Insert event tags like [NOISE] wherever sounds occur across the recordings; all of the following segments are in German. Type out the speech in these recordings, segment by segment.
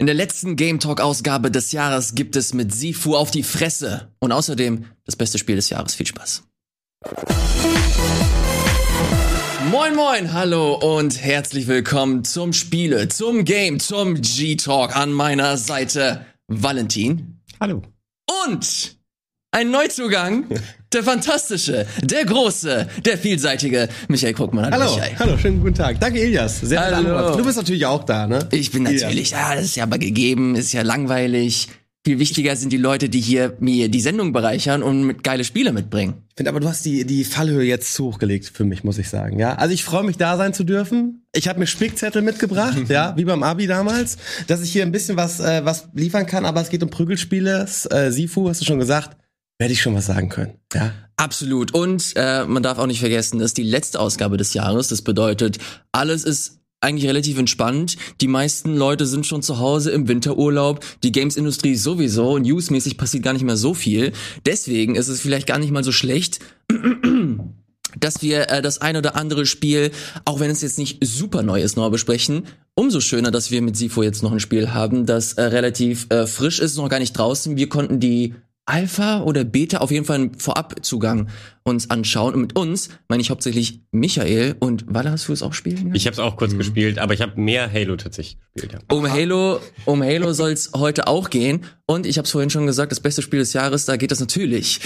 In der letzten Game Talk Ausgabe des Jahres gibt es mit Sifu auf die Fresse und außerdem das beste Spiel des Jahres. Viel Spaß. Moin moin, hallo und herzlich willkommen zum Spiele, zum Game, zum G-Talk an meiner Seite Valentin. Hallo. Und ein Neuzugang, der fantastische, der große, der vielseitige Michael Krugmann. Hallo, Michael. hallo, schönen guten Tag. Danke, Elias. Sehr Hallo. Du bist natürlich auch da, ne? Ich bin Elias. natürlich, ja, das ist ja aber gegeben, ist ja langweilig. Viel wichtiger sind die Leute, die hier mir die Sendung bereichern und mit geile Spiele mitbringen. Ich finde aber, du hast die, die Fallhöhe jetzt zu hoch gelegt für mich, muss ich sagen. Ja, also ich freue mich, da sein zu dürfen. Ich habe mir Spickzettel mitgebracht, [LAUGHS] ja, wie beim Abi damals, dass ich hier ein bisschen was, äh, was liefern kann, aber es geht um Prügelspiele. Äh, Sifu, hast du schon gesagt, werde ich schon was sagen können. Ja. Absolut. Und äh, man darf auch nicht vergessen, ist die letzte Ausgabe des Jahres. Das bedeutet, alles ist eigentlich relativ entspannt. Die meisten Leute sind schon zu Hause im Winterurlaub. Die Games-Industrie sowieso. Newsmäßig passiert gar nicht mehr so viel. Deswegen ist es vielleicht gar nicht mal so schlecht, [CLEARS THROAT] dass wir äh, das ein oder andere Spiel, auch wenn es jetzt nicht super neu ist, noch besprechen. Umso schöner, dass wir mit Sifo jetzt noch ein Spiel haben, das äh, relativ äh, frisch ist, noch gar nicht draußen. Wir konnten die Alpha oder Beta auf jeden Fall einen Vorabzugang uns anschauen. Und mit uns meine ich hauptsächlich Michael und Walla, hast du es auch spielen? Ich habe es auch kurz gespielt, aber ich habe mehr Halo tatsächlich gespielt. Ja. Um Halo, um Halo soll es heute auch gehen. Und ich habe es vorhin schon gesagt, das beste Spiel des Jahres, da geht es natürlich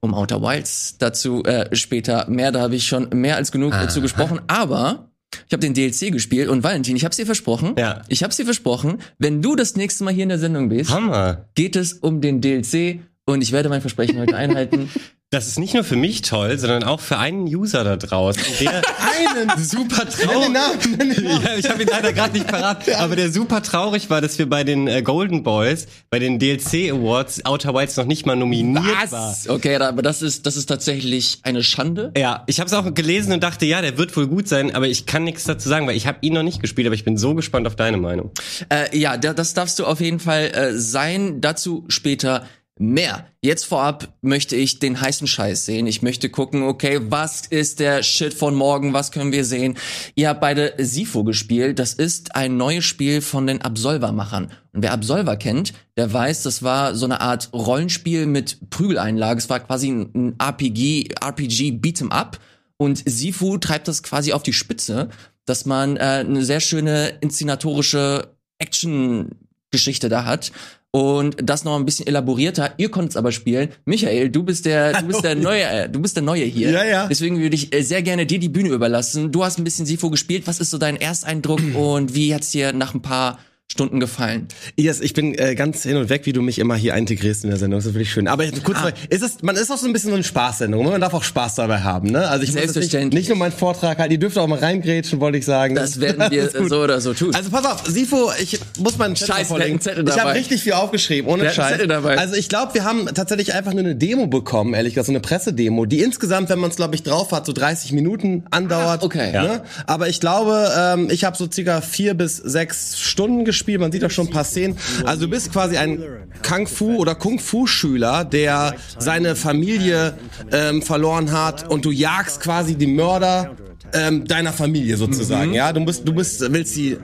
um Outer Wilds. Dazu äh, später mehr, da habe ich schon mehr als genug dazu gesprochen. Aber ich habe den DLC gespielt und Valentin, ich habe dir versprochen, Ja. ich habe dir versprochen, wenn du das nächste Mal hier in der Sendung bist, Hammer. geht es um den DLC und ich werde mein Versprechen heute einhalten. [LAUGHS] Das ist nicht nur für mich toll, sondern auch für einen User da draußen, der [LAUGHS] Einen super traurig. Ja, ich habe ihn leider gerade nicht parat, aber der super traurig war, dass wir bei den äh, Golden Boys, bei den DLC Awards Outer Wilds noch nicht mal nominiert war. Okay, aber das ist, das ist tatsächlich eine Schande. Ja, ich habe es auch gelesen und dachte, ja, der wird wohl gut sein, aber ich kann nichts dazu sagen, weil ich habe ihn noch nicht gespielt, aber ich bin so gespannt auf deine Meinung. Äh, ja, da, das darfst du auf jeden Fall äh, sein. Dazu später mehr. Jetzt vorab möchte ich den heißen Scheiß sehen. Ich möchte gucken, okay, was ist der Shit von morgen? Was können wir sehen? Ihr habt beide Sifo gespielt. Das ist ein neues Spiel von den Absolver-Machern. Und wer Absolver kennt, der weiß, das war so eine Art Rollenspiel mit Prügeleinlage. Es war quasi ein, RPG, RPG Beat'em Up. Und Sifu treibt das quasi auf die Spitze, dass man äh, eine sehr schöne inszenatorische Action-Geschichte da hat. Und das noch ein bisschen elaborierter. Ihr konntet es aber spielen. Michael, du bist der, du bist der neue, äh, du bist der Neue hier. Ja, ja. Deswegen würde ich äh, sehr gerne dir die Bühne überlassen. Du hast ein bisschen Sifo gespielt. Was ist so dein Ersteindruck [CLEARS THROAT] und wie hat's dir nach ein paar Stunden gefallen? Yes, ich bin äh, ganz hin und weg, wie du mich immer hier integrierst in der Sendung. Das ist wirklich schön. Aber kurz, mal, ist es, man ist auch so ein bisschen so eine Spaßsendung. Man darf auch Spaß dabei haben, ne? Also ich muss jetzt nicht, Selbstverständlich. nicht nur meinen Vortrag halten. Ihr dürft auch mal reingrätschen, wollte ich sagen. Das werden wir [LAUGHS] gut. so oder so tun. Also pass auf, Sifo, ich muss meinen Scheiße, vorlegen. Zettel Ich habe dabei. richtig viel aufgeschrieben, ohne Scheiß. Zettel dabei. Also ich glaube, wir haben tatsächlich einfach nur eine Demo bekommen, ehrlich gesagt, so eine Pressedemo, die insgesamt, wenn man es glaube ich drauf hat, so 30 Minuten andauert. Ah, okay. Ne? Aber ich glaube, ähm, ich habe so circa vier bis sechs Stunden gespielt. Man sieht auch schon ein paar Szenen. Also du bist quasi ein Kung Fu oder Kung Fu Schüler, der seine Familie ähm, verloren hat und du jagst quasi die Mörder ähm, deiner Familie sozusagen. Ja, du bist, du bist, willst sie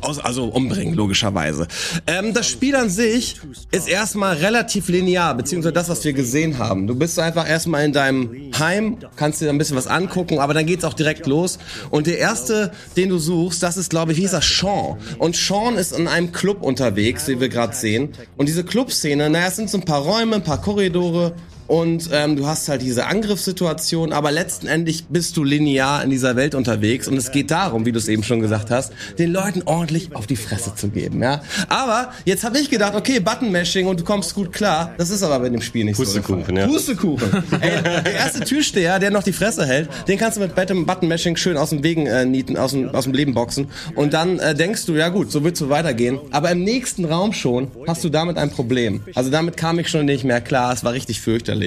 aus, also umbringen, logischerweise. Ähm, das Spiel an sich ist erstmal relativ linear, beziehungsweise das, was wir gesehen haben. Du bist einfach erstmal in deinem Heim, kannst dir ein bisschen was angucken, aber dann geht's auch direkt los. Und der erste, den du suchst, das ist, glaube ich, wie hieß das? Sean. Und Sean ist in einem Club unterwegs, wie wir gerade sehen. Und diese Clubszene, naja, es sind so ein paar Räume, ein paar Korridore, und ähm, du hast halt diese Angriffssituation, aber letztendlich bist du linear in dieser Welt unterwegs und es geht darum, wie du es eben schon gesagt hast, den Leuten ordentlich auf die Fresse zu geben, ja. Aber jetzt habe ich gedacht, okay, Button-Mashing und du kommst gut klar. Das ist aber bei dem Spiel nicht Pustekuchen, so. der Fall. ja. Pustekuchen. [LAUGHS] Ey, der erste Türsteher, der noch die Fresse hält, den kannst du mit Button- Button-Mashing schön aus dem Wegen äh, nieten, aus dem, aus dem Leben boxen und dann äh, denkst du, ja gut, so wird's so weitergehen. Aber im nächsten Raum schon hast du damit ein Problem. Also damit kam ich schon nicht mehr klar. Es war richtig fürchterlich.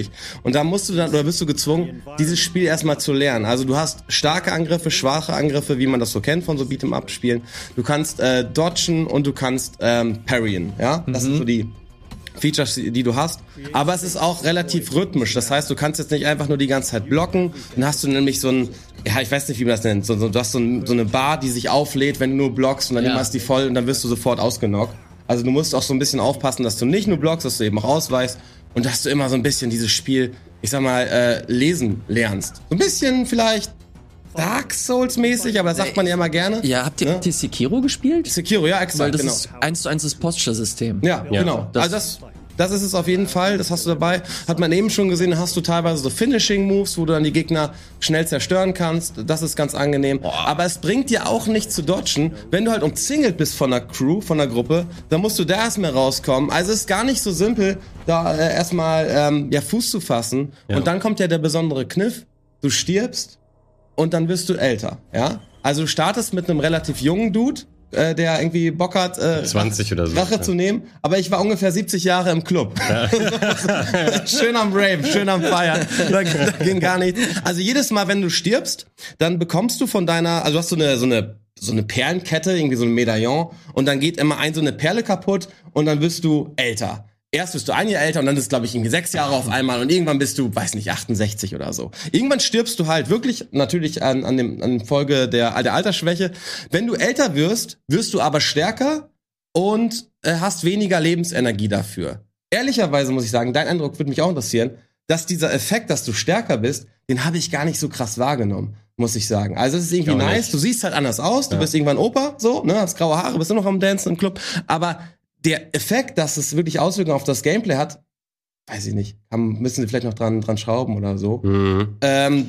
Und da musst du dann, oder bist du gezwungen, dieses Spiel erstmal zu lernen. Also du hast starke Angriffe, schwache Angriffe, wie man das so kennt von so Beat'em-up-Spielen. Du kannst äh, dodgen und du kannst ähm, parryen. Ja, das sind so die Features, die du hast. Aber es ist auch relativ rhythmisch. Das heißt, du kannst jetzt nicht einfach nur die ganze Zeit blocken. Dann hast du nämlich so ein, ja, ich weiß nicht, wie man das nennt. So, so, du hast so, ein, so eine Bar, die sich auflädt, wenn du nur blockst und dann Ja. hast die voll und dann wirst du sofort ausgenockt. Also du musst auch so ein bisschen aufpassen, dass du nicht nur blockst, dass du eben auch ausweichst und dass du immer so ein bisschen dieses Spiel, ich sag mal, äh, lesen lernst. So ein bisschen vielleicht Dark Souls mäßig, aber das sagt man ja immer gerne. Ja, habt ihr, Ne? habt ihr Sekiro gespielt? Sekiro, ja, Weil exakt, das genau. ist eins zu eins das Posture-System. Ja, Ja. genau. Das- also das, das ist es auf jeden Fall. Das hast du dabei. Hat man eben schon gesehen, hast du teilweise so Finishing-Moves, wo du dann die Gegner schnell zerstören kannst. Das ist ganz angenehm. Aber es bringt dir auch nicht zu dodgen. Wenn du halt umzingelt bist von der Crew, von der Gruppe, dann musst du da erstmal rauskommen. Also es ist gar nicht so simpel, da äh, erstmal ähm, ja, Fuß zu fassen. Und dann kommt ja der besondere Kniff. Du stirbst und dann wirst du älter, ja? Also du startest mit einem relativ jungen Dude, äh, der irgendwie Bock hat, äh, 20 oder so. Rache zu nehmen, aber ich war ungefähr 70 Jahre im Club. [LAUGHS] schön am Rave, schön am Feiern. Da, da ging gar nichts. Also jedes Mal, wenn du stirbst, dann bekommst du von deiner, also du hast so eine, so eine, so eine Perlenkette, irgendwie so ein Medaillon, und dann geht immer ein so eine Perle kaputt und dann wirst du älter. Erst bist du ein Jahr älter und dann ist, glaube ich, irgendwie sechs Jahre auf einmal und irgendwann bist du, weiß nicht, 68 oder so. Irgendwann stirbst du halt wirklich, natürlich an, an dem an Folge der, der Altersschwäche. Wenn du älter wirst, wirst du aber stärker und äh, hast weniger Lebensenergie dafür. Ehrlicherweise muss ich sagen, dein Eindruck würde mich auch interessieren, dass dieser Effekt, dass du stärker bist, den habe ich gar nicht so krass wahrgenommen, muss ich sagen. Also es ist irgendwie nice, nicht. du siehst halt anders aus, du bist irgendwann Opa, so, ne, hast graue Haare, bist immer noch am Dancen im Club, aber der Effekt, dass es wirklich Auswirkungen auf das Gameplay hat, weiß ich nicht. Haben, müssen sie vielleicht noch dran, dran schrauben oder so. Mhm. Ähm,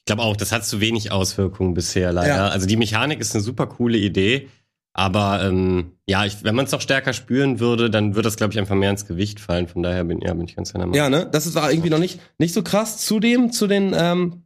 Ich glaube auch, das hat zu wenig Auswirkungen bisher leider. Ja. Also die Mechanik ist eine super coole Idee, aber ähm, ja, ich, wenn man es noch stärker spüren würde, dann würde das glaube ich einfach mehr ins Gewicht fallen. Von daher bin, ja, bin ich ganz deiner Meinung. Ja, ne? Das ist war irgendwie noch nicht, nicht so krass. Zudem, zu den, ähm,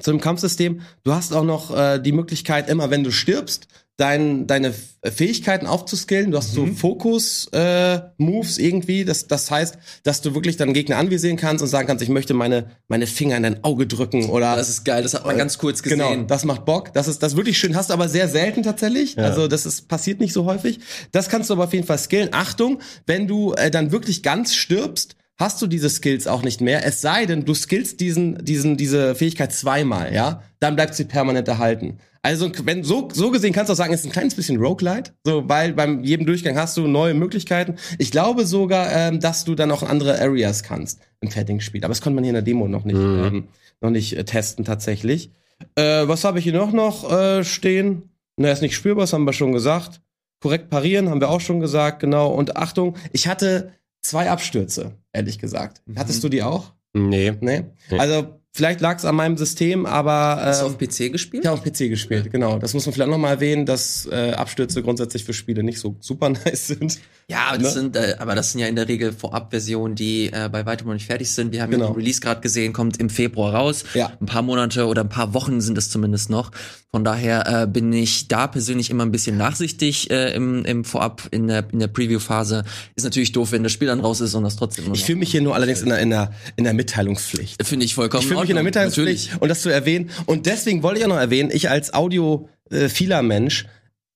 zu dem Kampfsystem, du hast auch noch äh, die Möglichkeit, immer wenn du stirbst, dein, deine Fähigkeiten aufzuskillen. Du hast so Fokus-Moves irgendwie. Das, das heißt, dass du wirklich dann Gegner anvisieren kannst und sagen kannst, ich möchte meine, meine Finger in dein Auge drücken oder Das ist geil, das hat man ganz kurz gesehen. Genau, das macht Bock. Das ist das wirklich schön. Hast du aber sehr selten tatsächlich. Also das ist passiert nicht so häufig. Das kannst du aber auf jeden Fall skillen. Achtung, wenn du äh, dann wirklich ganz stirbst, hast du diese Skills auch nicht mehr. Es sei denn, du skillst diesen diesen diese Fähigkeit zweimal, ja, dann bleibt sie permanent erhalten. Also wenn so so gesehen kannst du auch sagen, es ist ein kleines bisschen Roguelite, so weil beim jedem Durchgang hast du neue Möglichkeiten. Ich glaube sogar, ähm, dass du dann auch andere Areas kannst im Fertigspiel, aber das konnte man hier in der Demo noch nicht ähm, noch nicht äh, testen tatsächlich. Äh, was habe ich hier noch noch äh, stehen? Na, ist nicht spürbar, das haben wir schon gesagt. Korrekt parieren haben wir auch schon gesagt, genau. Und Achtung, ich hatte zwei Abstürze, ehrlich gesagt. Hattest du die auch? Nee. Nee? Nee. Also vielleicht lag es an meinem System, aber Hast du äh, auf PC gespielt? ich habe auf PC gespielt, genau. Das muss man vielleicht noch mal erwähnen, dass äh, Abstürze grundsätzlich für Spiele nicht so super [LAUGHS] nice sind. Ja, aber das, Ne? sind, äh, aber das sind ja in der Regel Vorab-Versionen, die äh, bei weitem noch nicht fertig sind. Wir haben Genau. ja den Release gerade gesehen, kommt im Februar raus. Ja. Ein paar Monate oder ein paar Wochen sind es zumindest noch. Von daher äh, bin ich da persönlich immer ein bisschen nachsichtig äh, im, im Vorab, in der, in der Preview-Phase. Ist natürlich doof, wenn das Spiel dann raus ist und das trotzdem Ich fühle mich hier nur allerdings in der, in der, in der Mitteilungspflicht. Finde ich vollkommen Ich mich in der Ordnung, Mitteilungspflicht und das zu erwähnen. Und deswegen wollte ich auch noch erwähnen, ich als audiophiler Mensch,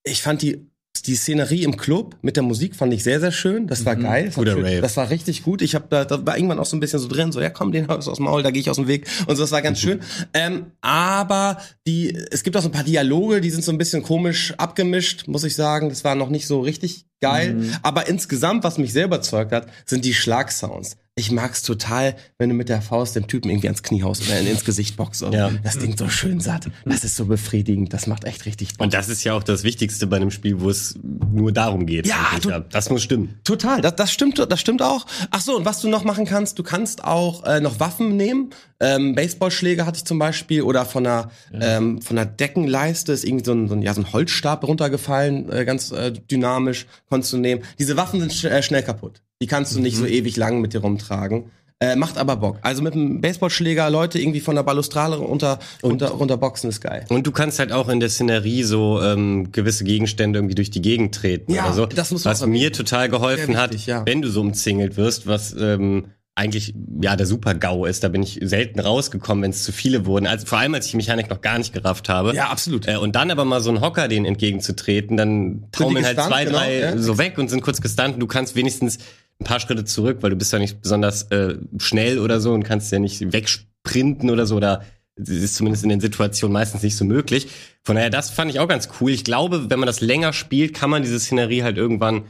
ich fand die die Szenerie im Club mit der Musik fand ich sehr, sehr schön. Das war geil. Das war, schön. Das war richtig gut. Ich habe da, da war irgendwann auch so ein bisschen so drin, so ja komm, den aus dem Maul, da gehe ich aus dem Weg und so. Das war ganz schön. Ähm, aber die, es gibt auch so ein paar Dialoge, die sind so ein bisschen komisch abgemischt, muss ich sagen. Das war noch nicht so richtig geil. Aber insgesamt, was mich sehr überzeugt hat, sind die Schlagsounds. Ich mag's total, wenn du mit der Faust dem Typen irgendwie ans Knie haust oder ins Gesicht boxst. Ja. Das Ding so schön satt. Das ist so befriedigend. Das macht echt richtig Bock. Und das ist ja auch das Wichtigste bei einem Spiel, wo es nur darum geht. Ja, du- das muss stimmen. Total, das, das stimmt, das stimmt auch. Ach so, und was du noch machen kannst, du kannst auch äh, noch Waffen nehmen. Ähm, Baseballschläger hatte ich zum Beispiel oder von einer ähm, von einer Deckenleiste ist irgendwie so ein, so ein ja so ein Holzstab runtergefallen, äh, ganz äh, dynamisch konntest du nehmen. Diese Waffen sind sch äh, schnell kaputt. Die kannst du nicht so ewig lang mit dir rumtragen. Äh, macht aber Bock. Also mit einem Baseballschläger Leute irgendwie von der Balustrade runter, runter, runterboxen ist geil. Und du kannst halt auch in der Szenerie so ähm, gewisse Gegenstände irgendwie durch die Gegend treten Ja, oder so. das muss man was mir total geholfen Sehr hat, wichtig, ja. wenn du so umzingelt wirst, was ähm, eigentlich ja der super GAU ist. Da bin ich selten rausgekommen, wenn es zu viele wurden. Also vor allem als ich die Mechanik noch gar nicht gerafft habe. Ja, absolut. Äh, und dann aber mal so einen Hocker den entgegenzutreten, dann taumeln halt zwei, genau, drei ja. so weg und sind kurz gestunt. Und du kannst wenigstens ein paar Schritte zurück, weil du bist ja nicht besonders äh, schnell oder so und kannst ja nicht wegsprinten oder so oder das ist zumindest in den Situationen meistens nicht so möglich. Von daher, das fand ich auch ganz cool. Ich glaube, wenn man das länger spielt, kann man diese Szenerie halt irgendwann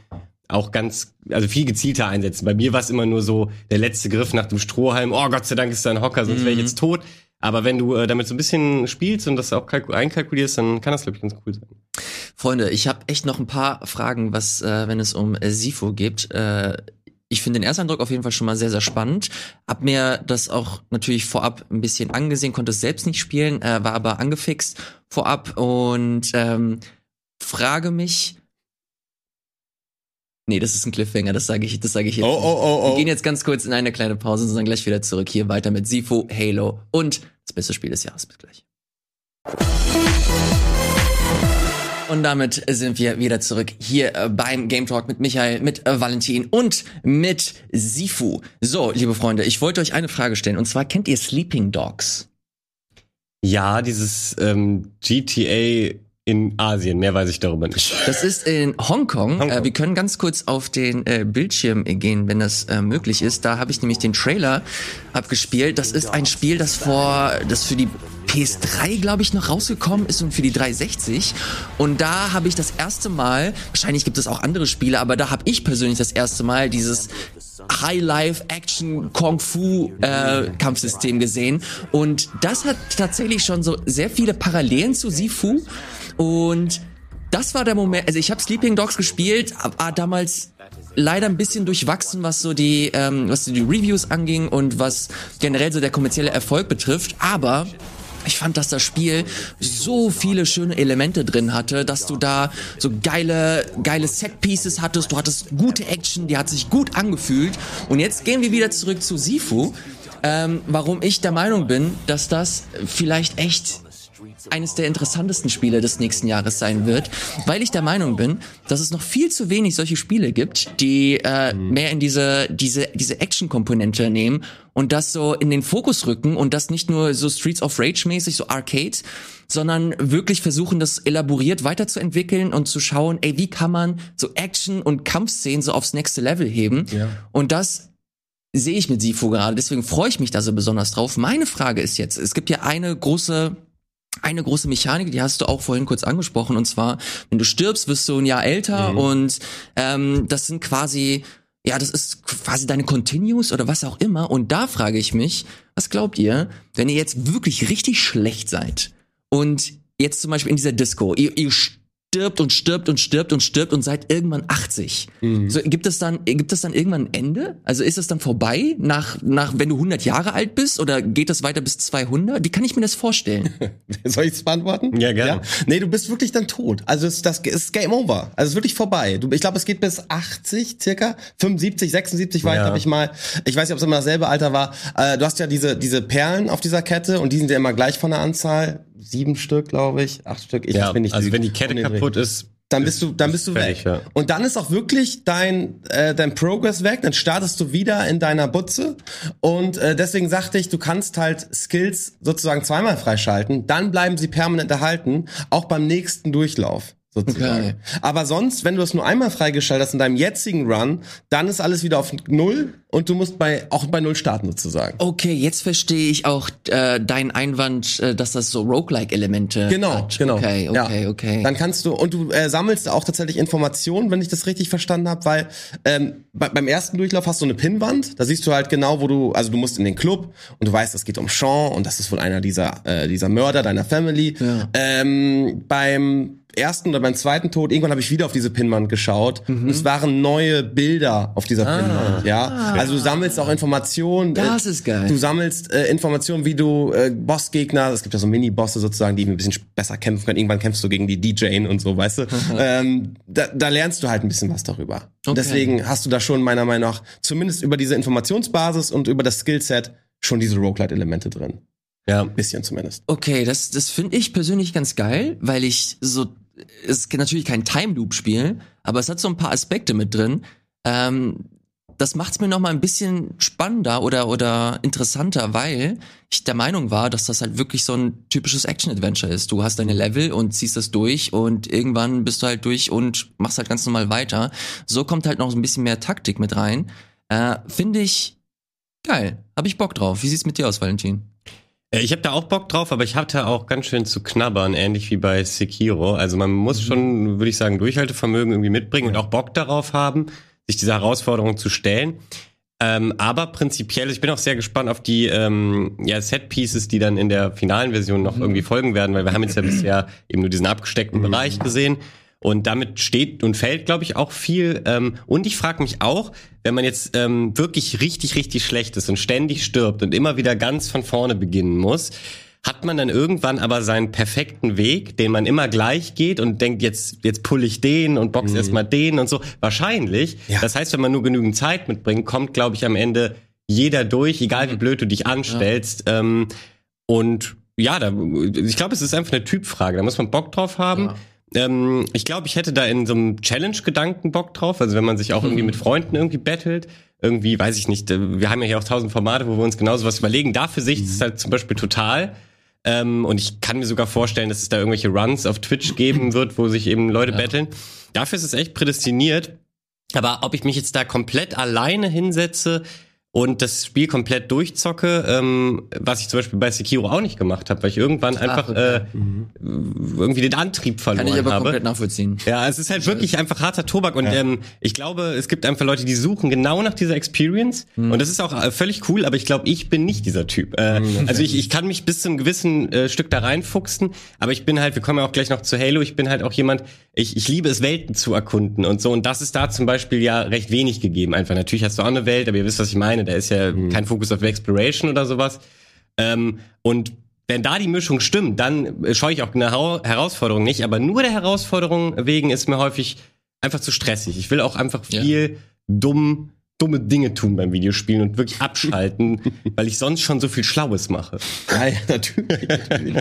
auch ganz, also viel gezielter einsetzen. Bei mir war es immer nur so der letzte Griff nach dem Strohhalm. Oh Gott sei Dank ist da ein Hocker, sonst wäre ich Mhm. jetzt tot. Aber wenn du äh, damit so ein bisschen spielst und das auch kalku- einkalkulierst, dann kann das glaube ich ganz cool sein. Freunde, ich habe echt noch ein paar Fragen, was, äh, wenn es um äh, Sifo geht. Äh, ich finde den Ersteindruck auf jeden Fall schon mal sehr, sehr spannend. Hab mir das auch natürlich vorab ein bisschen angesehen, konnte es selbst nicht spielen, äh, war aber angefixt vorab und ähm, frage mich. Nee, das ist ein Cliffhanger, das sage ich, das sage ich jetzt. Oh, nicht. oh, oh, Wir oh. gehen jetzt ganz kurz in eine kleine Pause und sind dann gleich wieder zurück. Hier weiter mit Sifo, Halo und das beste Spiel des Jahres. Bis gleich. Und damit sind wir wieder zurück hier äh, beim Game Talk mit Michael, mit äh, Valentin und mit Sifu. So, liebe Freunde, ich wollte euch eine Frage stellen und zwar kennt ihr Sleeping Dogs? Ja, dieses ähm, GTA in Asien, mehr weiß ich darüber nicht. Das ist in Hongkong. Hongkong. Äh, wir können ganz kurz auf den äh, Bildschirm gehen, wenn das äh, möglich ist. Da habe ich nämlich den Trailer abgespielt. Das ist ein Spiel, das vor, das für die PS3, glaube ich, noch rausgekommen ist und für die 360. Und da habe ich das erste Mal, wahrscheinlich gibt es auch andere Spiele, aber da habe ich persönlich das erste Mal dieses High-Life-Action-Kung-Fu-Kampfsystem gesehen. Und das hat tatsächlich schon so sehr viele Parallelen zu Sifu. Und das war der Moment, also ich habe Sleeping Dogs gespielt, war damals leider ein bisschen durchwachsen, was so die, ähm, was die Reviews anging und was generell so der kommerzielle Erfolg betrifft. Aber ich fand, dass das Spiel so viele schöne Elemente drin hatte, dass du da so geile, geile Set-Pieces hattest, du hattest gute Action, die hat sich gut angefühlt. Und jetzt gehen wir wieder zurück zu Sifu. Ähm, warum ich der Meinung bin, dass das vielleicht echt eines der interessantesten Spiele des nächsten Jahres sein wird, weil ich der Meinung bin, dass es noch viel zu wenig solche Spiele gibt, die äh, mehr in diese diese diese Action-Komponente nehmen und das so in den Fokus rücken und das nicht nur so Streets of Rage mäßig so Arcade, sondern wirklich versuchen, das elaboriert weiterzuentwickeln und zu schauen, ey, wie kann man so Action und Kampfszenen so aufs nächste Level heben? Ja. Und das sehe ich mit Sifu gerade, deswegen freue ich mich da so besonders drauf. Meine Frage ist jetzt, es gibt ja eine große eine große Mechanik, die hast du auch vorhin kurz angesprochen, und zwar, wenn du stirbst, wirst du ein Jahr älter und ähm, das sind quasi, ja, das ist quasi deine Continues oder was auch immer. Und da frage ich mich, was glaubt ihr, wenn ihr jetzt wirklich richtig schlecht seid und jetzt zum Beispiel in dieser Disco, ihr, ihr stirbt und stirbt und stirbt und stirbt und seid irgendwann 80. So, gibt es dann, gibt es dann irgendwann ein Ende? Also ist es dann vorbei nach, nach, wenn du 100 Jahre alt bist oder geht das weiter bis 200? Wie kann ich mir das vorstellen? [LAUGHS] Soll ich es beantworten? Ja, gerne. Nee, du bist wirklich dann tot. Also es, das ist Game Over. Also es ist wirklich vorbei. Du, ich glaube, es geht bis 80 circa, 75, 76 war ich, Ja. glaube ich mal. Ich weiß nicht, ob es immer dasselbe Alter war. Äh, du hast ja diese diese Perlen auf dieser Kette und die sind ja immer gleich von der Anzahl. Sieben Stück, glaube ich, acht Stück. Ich Ja, bin nicht also wenn die Kette kaputt ist, Dann bist du, dann bist du fertig, weg. ja. Und dann ist auch wirklich dein, äh, dein Progress weg. Dann startest du wieder in deiner Butze. Und äh, deswegen sagte ich, du kannst halt Skills sozusagen zweimal freischalten. Dann bleiben sie permanent erhalten, auch beim nächsten Durchlauf. Sozusagen. Okay. Aber sonst, wenn du es nur einmal freigeschaltet hast in deinem jetzigen Run, dann ist alles wieder auf Null und du musst bei auch bei Null starten sozusagen. Okay, jetzt verstehe ich auch äh, deinen Einwand, äh, dass das so Roguelike-Elemente Genau, hat. genau. Okay, okay, ja. okay. Dann kannst du und du äh, sammelst auch tatsächlich Informationen, wenn ich das richtig verstanden habe, weil ähm, bei, beim ersten Durchlauf hast du eine Pinnwand, da siehst du halt genau, wo du, also du musst in den Club und du weißt, es geht um Sean und das ist wohl einer dieser äh, dieser Mörder deiner Family. Ja. Ähm, beim ersten oder beim zweiten Tod, irgendwann habe ich wieder auf diese Pinnwand geschaut Mhm. und es waren neue Bilder auf dieser Ah. Pinnwand, ja. Also du sammelst auch Informationen. Das äh, ist geil. Du sammelst äh, Informationen, wie du äh, Bossgegner, es gibt ja so Mini-Bosse sozusagen, die ein bisschen besser kämpfen können. Irgendwann kämpfst du gegen die DJ und so, weißt du. [LAUGHS] ähm, da, da lernst du halt ein bisschen was darüber. Und Okay. Deswegen hast du da schon meiner Meinung nach zumindest über diese Informationsbasis und über das Skillset schon diese Roguelite-Elemente drin. ja, Ein bisschen zumindest. Okay, das, das finde ich persönlich ganz geil, weil ich so, ist natürlich kein Time Loop Spiel, aber es hat so ein paar Aspekte mit drin. Ähm, das macht es mir noch mal ein bisschen spannender oder oder interessanter, weil ich der Meinung war, dass das halt wirklich so ein typisches Action Adventure ist. Du hast deine Level und ziehst das durch und irgendwann bist du halt durch und machst halt ganz normal weiter. So kommt halt noch so ein bisschen mehr Taktik mit rein. Äh, Finde ich geil. Hab ich Bock drauf. Wie sieht's mit dir aus, Valentin? Äh, Ich habe da auch Bock drauf, aber ich hatte auch ganz schön zu knabbern, ähnlich wie bei Sekiro. Also man muss schon, würde ich sagen, Durchhaltevermögen irgendwie mitbringen und auch Bock darauf haben, sich dieser Herausforderung zu stellen. Ähm, aber prinzipiell, ich bin auch sehr gespannt auf die ähm, ja, Set-Pieces, die dann in der finalen Version noch irgendwie folgen werden, weil wir haben jetzt ja bisher [CLEARS THROAT] eben nur diesen abgesteckten Bereich gesehen. Und damit steht und fällt, glaube ich, auch viel. Ähm, und ich frage mich auch, wenn man jetzt ähm, wirklich richtig, richtig schlecht ist und ständig stirbt und immer wieder ganz von vorne beginnen muss, hat man dann irgendwann aber seinen perfekten Weg, den man immer gleich geht und denkt, jetzt, jetzt pull ich den und box erstmal den und so. Wahrscheinlich. Ja. Das heißt, wenn man nur genügend Zeit mitbringt, kommt, glaube ich, am Ende jeder durch, egal wie blöd du dich anstellst. Ähm, und ja, da, ich glaube, es ist einfach eine Typfrage. Da muss man Bock drauf haben. Ähm, ich glaube, ich hätte da in so einem Challenge-Gedanken Bock drauf. Also wenn man sich auch irgendwie mit Freunden irgendwie battelt, irgendwie, weiß ich nicht, äh, wir haben ja hier auch tausend Formate, wo wir uns genauso was überlegen. Dafür sehe ich es halt zum Beispiel total. Ähm, und ich kann mir sogar vorstellen, dass es da irgendwelche Runs auf Twitch geben [CLEARS THROAT] wird, wo sich eben Leute battlen. Dafür ist es echt prädestiniert. Aber ob ich mich jetzt da komplett alleine hinsetze und das Spiel komplett durchzocke, ähm, was ich zum Beispiel bei Sekiro auch nicht gemacht habe, weil ich irgendwann einfach okay. äh, irgendwie den Antrieb verloren Kann ich aber habe. komplett nachvollziehen. Ja, es ist halt wirklich einfach harter Tobak und ähm, ich glaube, es gibt einfach Leute, die suchen genau nach dieser Experience Mhm. und das ist auch äh, völlig cool, aber ich glaube, ich bin nicht dieser Typ. Äh, Mhm. Also ich, ich kann mich bis zu einem gewissen äh, Stück da reinfuchsen, aber ich bin halt, wir kommen ja auch gleich noch zu Halo, ich bin halt auch jemand, ich, ich liebe es, Welten zu erkunden und so und das ist da zum Beispiel ja recht wenig gegeben. Einfach natürlich hast du auch eine Welt, aber ihr wisst, was ich meine, da ist ja Mhm. kein Fokus auf Exploration oder sowas. Ähm, und wenn da die Mischung stimmt, dann scheue ich auch eine Hau- Herausforderung nicht. Aber nur der Herausforderung wegen ist mir häufig einfach zu stressig. Ich will auch einfach Ja. viel dumm, dumme Dinge tun beim Videospielen und wirklich abschalten, [LAUGHS] weil ich sonst schon so viel Schlaues mache. Ja, ja, natürlich. natürlich.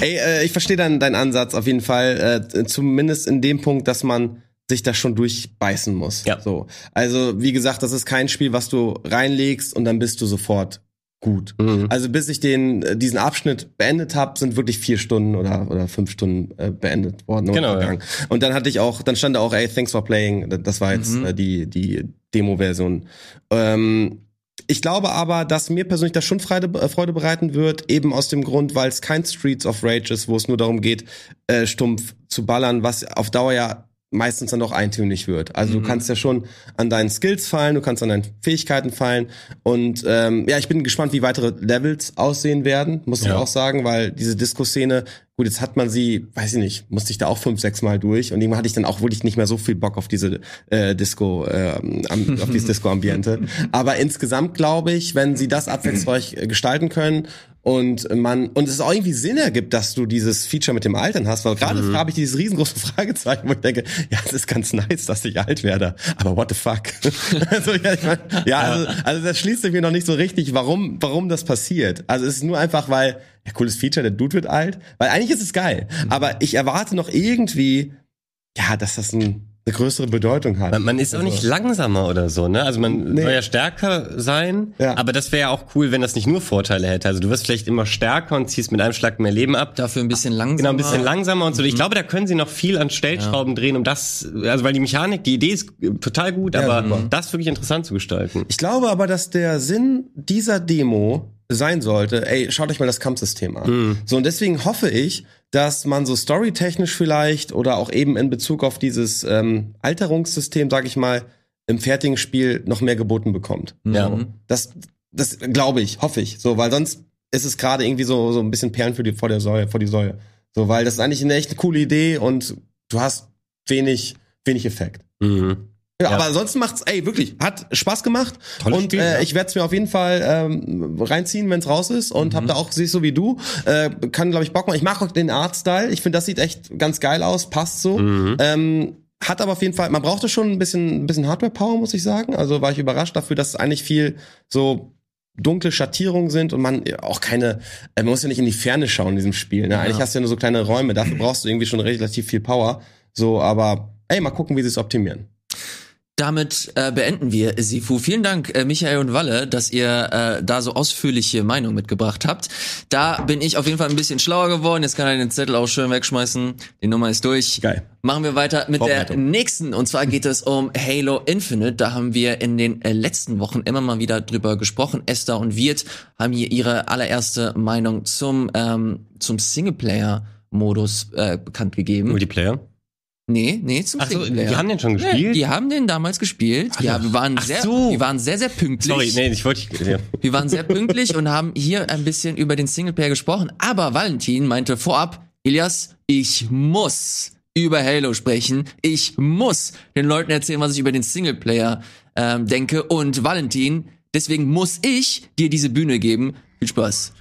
Ey, äh, ich verstehe deinen, deinen Ansatz auf jeden Fall. Äh, zumindest in dem Punkt, dass man sich da schon durchbeißen muss. Ja. So. Also, wie gesagt, das ist kein Spiel, was du reinlegst und dann bist du sofort gut. Mhm. Also bis ich den äh, diesen Abschnitt beendet habe, sind wirklich vier Stunden oder oder fünf Stunden äh, beendet worden. Genau, ja. Und dann hatte ich auch, dann stand da auch, ey, thanks for playing. Das war jetzt Mhm. äh, die die Demo-Version. Ähm, ich glaube aber, dass mir persönlich das schon Freude, äh, Freude bereiten wird, eben aus dem Grund, weil es kein Streets of Rage ist, wo es nur darum geht, äh, stumpf zu ballern, was auf Dauer ja meistens dann doch eintönig wird. Also du kannst ja schon an deinen Skills fallen, du kannst an deinen Fähigkeiten fallen und ähm, ja, ich bin gespannt, wie weitere Levels aussehen werden, muss ich Ja. auch sagen, weil diese Disco-Szene, gut, jetzt hat man sie, weiß ich nicht, musste ich da auch fünf, sechs Mal durch und irgendwann hatte ich dann auch wirklich nicht mehr so viel Bock auf diese äh, Disco, am, auf dieses [LAUGHS] Disco-Ambiente. Aber insgesamt glaube ich, wenn sie das abwechslungsreich äh, gestalten können und man und es auch irgendwie Sinn ergibt, dass du dieses Feature mit dem Altern hast, weil gerade Mhm. habe ich dieses riesengroße [LAUGHS] Fragezeichen, wo ich denke, ja, es ist ganz nice, dass ich alt werde, aber what the fuck? [LAUGHS] [LAUGHS] also, ja, ich mein, ja also, also das schließt sich mir noch nicht so richtig, warum warum das passiert. Also es ist nur einfach, weil ja, cooles Feature, der Dude wird alt, weil eigentlich ist es geil, Mhm. aber ich erwarte noch irgendwie ja, dass das ein, eine größere Bedeutung hat. Man, man ist auch nicht langsamer oder so, ne? Also man Nee. soll ja stärker sein, Ja. aber das wäre ja auch cool, wenn das nicht nur Vorteile hätte. Also du wirst vielleicht immer stärker und ziehst mit einem Schlag mehr Leben ab. Dafür ein bisschen langsamer. Genau, ein bisschen langsamer und so. Mhm. Ich glaube, da können sie noch viel an Stellschrauben drehen, um das, also weil die Mechanik, die Idee ist total gut, Ja, aber super. das wirklich interessant zu gestalten. Ich glaube aber, dass der Sinn dieser Demo sein sollte, ey, schaut euch mal das Kampfsystem an. So, und deswegen hoffe ich, dass man so storytechnisch vielleicht oder auch eben in Bezug auf dieses ähm, Alterungssystem, sag ich mal, im fertigen Spiel noch mehr geboten bekommt. Ja. Mhm. Das, das glaube ich, hoffe ich. So, weil sonst ist es gerade irgendwie so, so ein bisschen Perlen für die, vor der Säule, vor die Säule. So, weil das ist eigentlich eine echt coole Idee und du hast wenig, wenig Effekt. Mhm. Ja, Ja. aber ansonsten macht's, ey, wirklich, hat Spaß gemacht. Tolles und Spiel, äh, ja. ich werde es mir auf jeden Fall ähm, reinziehen, wenn's raus ist. Und hab da auch, ich so wie du, äh, kann, glaube ich, Bock machen. Ich mag auch den Artstyle. Ich finde, das sieht echt ganz geil aus, passt so. Mhm. Ähm, hat aber auf jeden Fall, man brauchte schon ein bisschen, ein bisschen Hardware-Power, muss ich sagen. Also war ich überrascht dafür, dass es eigentlich viel so dunkle Schattierungen sind und man auch keine, äh, man muss ja nicht in die Ferne schauen in diesem Spiel. Ne? Eigentlich hast du ja nur so kleine Räume, dafür brauchst du irgendwie schon relativ viel Power. So, aber ey, mal gucken, wie sie es optimieren. Damit äh, beenden wir Sifu. Vielen Dank, äh, Michael und Walle, dass ihr äh, da so ausführliche Meinung mitgebracht habt. Da bin ich auf jeden Fall ein bisschen schlauer geworden. Jetzt kann er den Zettel auch schön wegschmeißen. Die Nummer ist durch. Geil. Machen wir weiter mit der nächsten. Und zwar geht es um Halo Infinite. Da haben wir in den äh, letzten Wochen immer mal wieder drüber gesprochen. Esther und Wirt haben hier ihre allererste Meinung zum, ähm, zum Singleplayer-Modus äh, bekannt gegeben. Multiplayer. Nee, nee, zum Ach so, Singleplayer. die haben den schon Ja, gespielt? die haben den damals gespielt. Ja, wir waren Ach sehr, so. wir waren sehr, sehr pünktlich. Sorry, nee, ich wollte. Ja. Wir waren sehr pünktlich und haben hier ein bisschen über den Singleplayer gesprochen. Aber Valentin meinte vorab, Elias, ich muss über Halo sprechen. Ich muss den Leuten erzählen, was ich über den Singleplayer ähm, denke. Und Valentin, deswegen muss ich dir diese Bühne geben. Viel Spaß.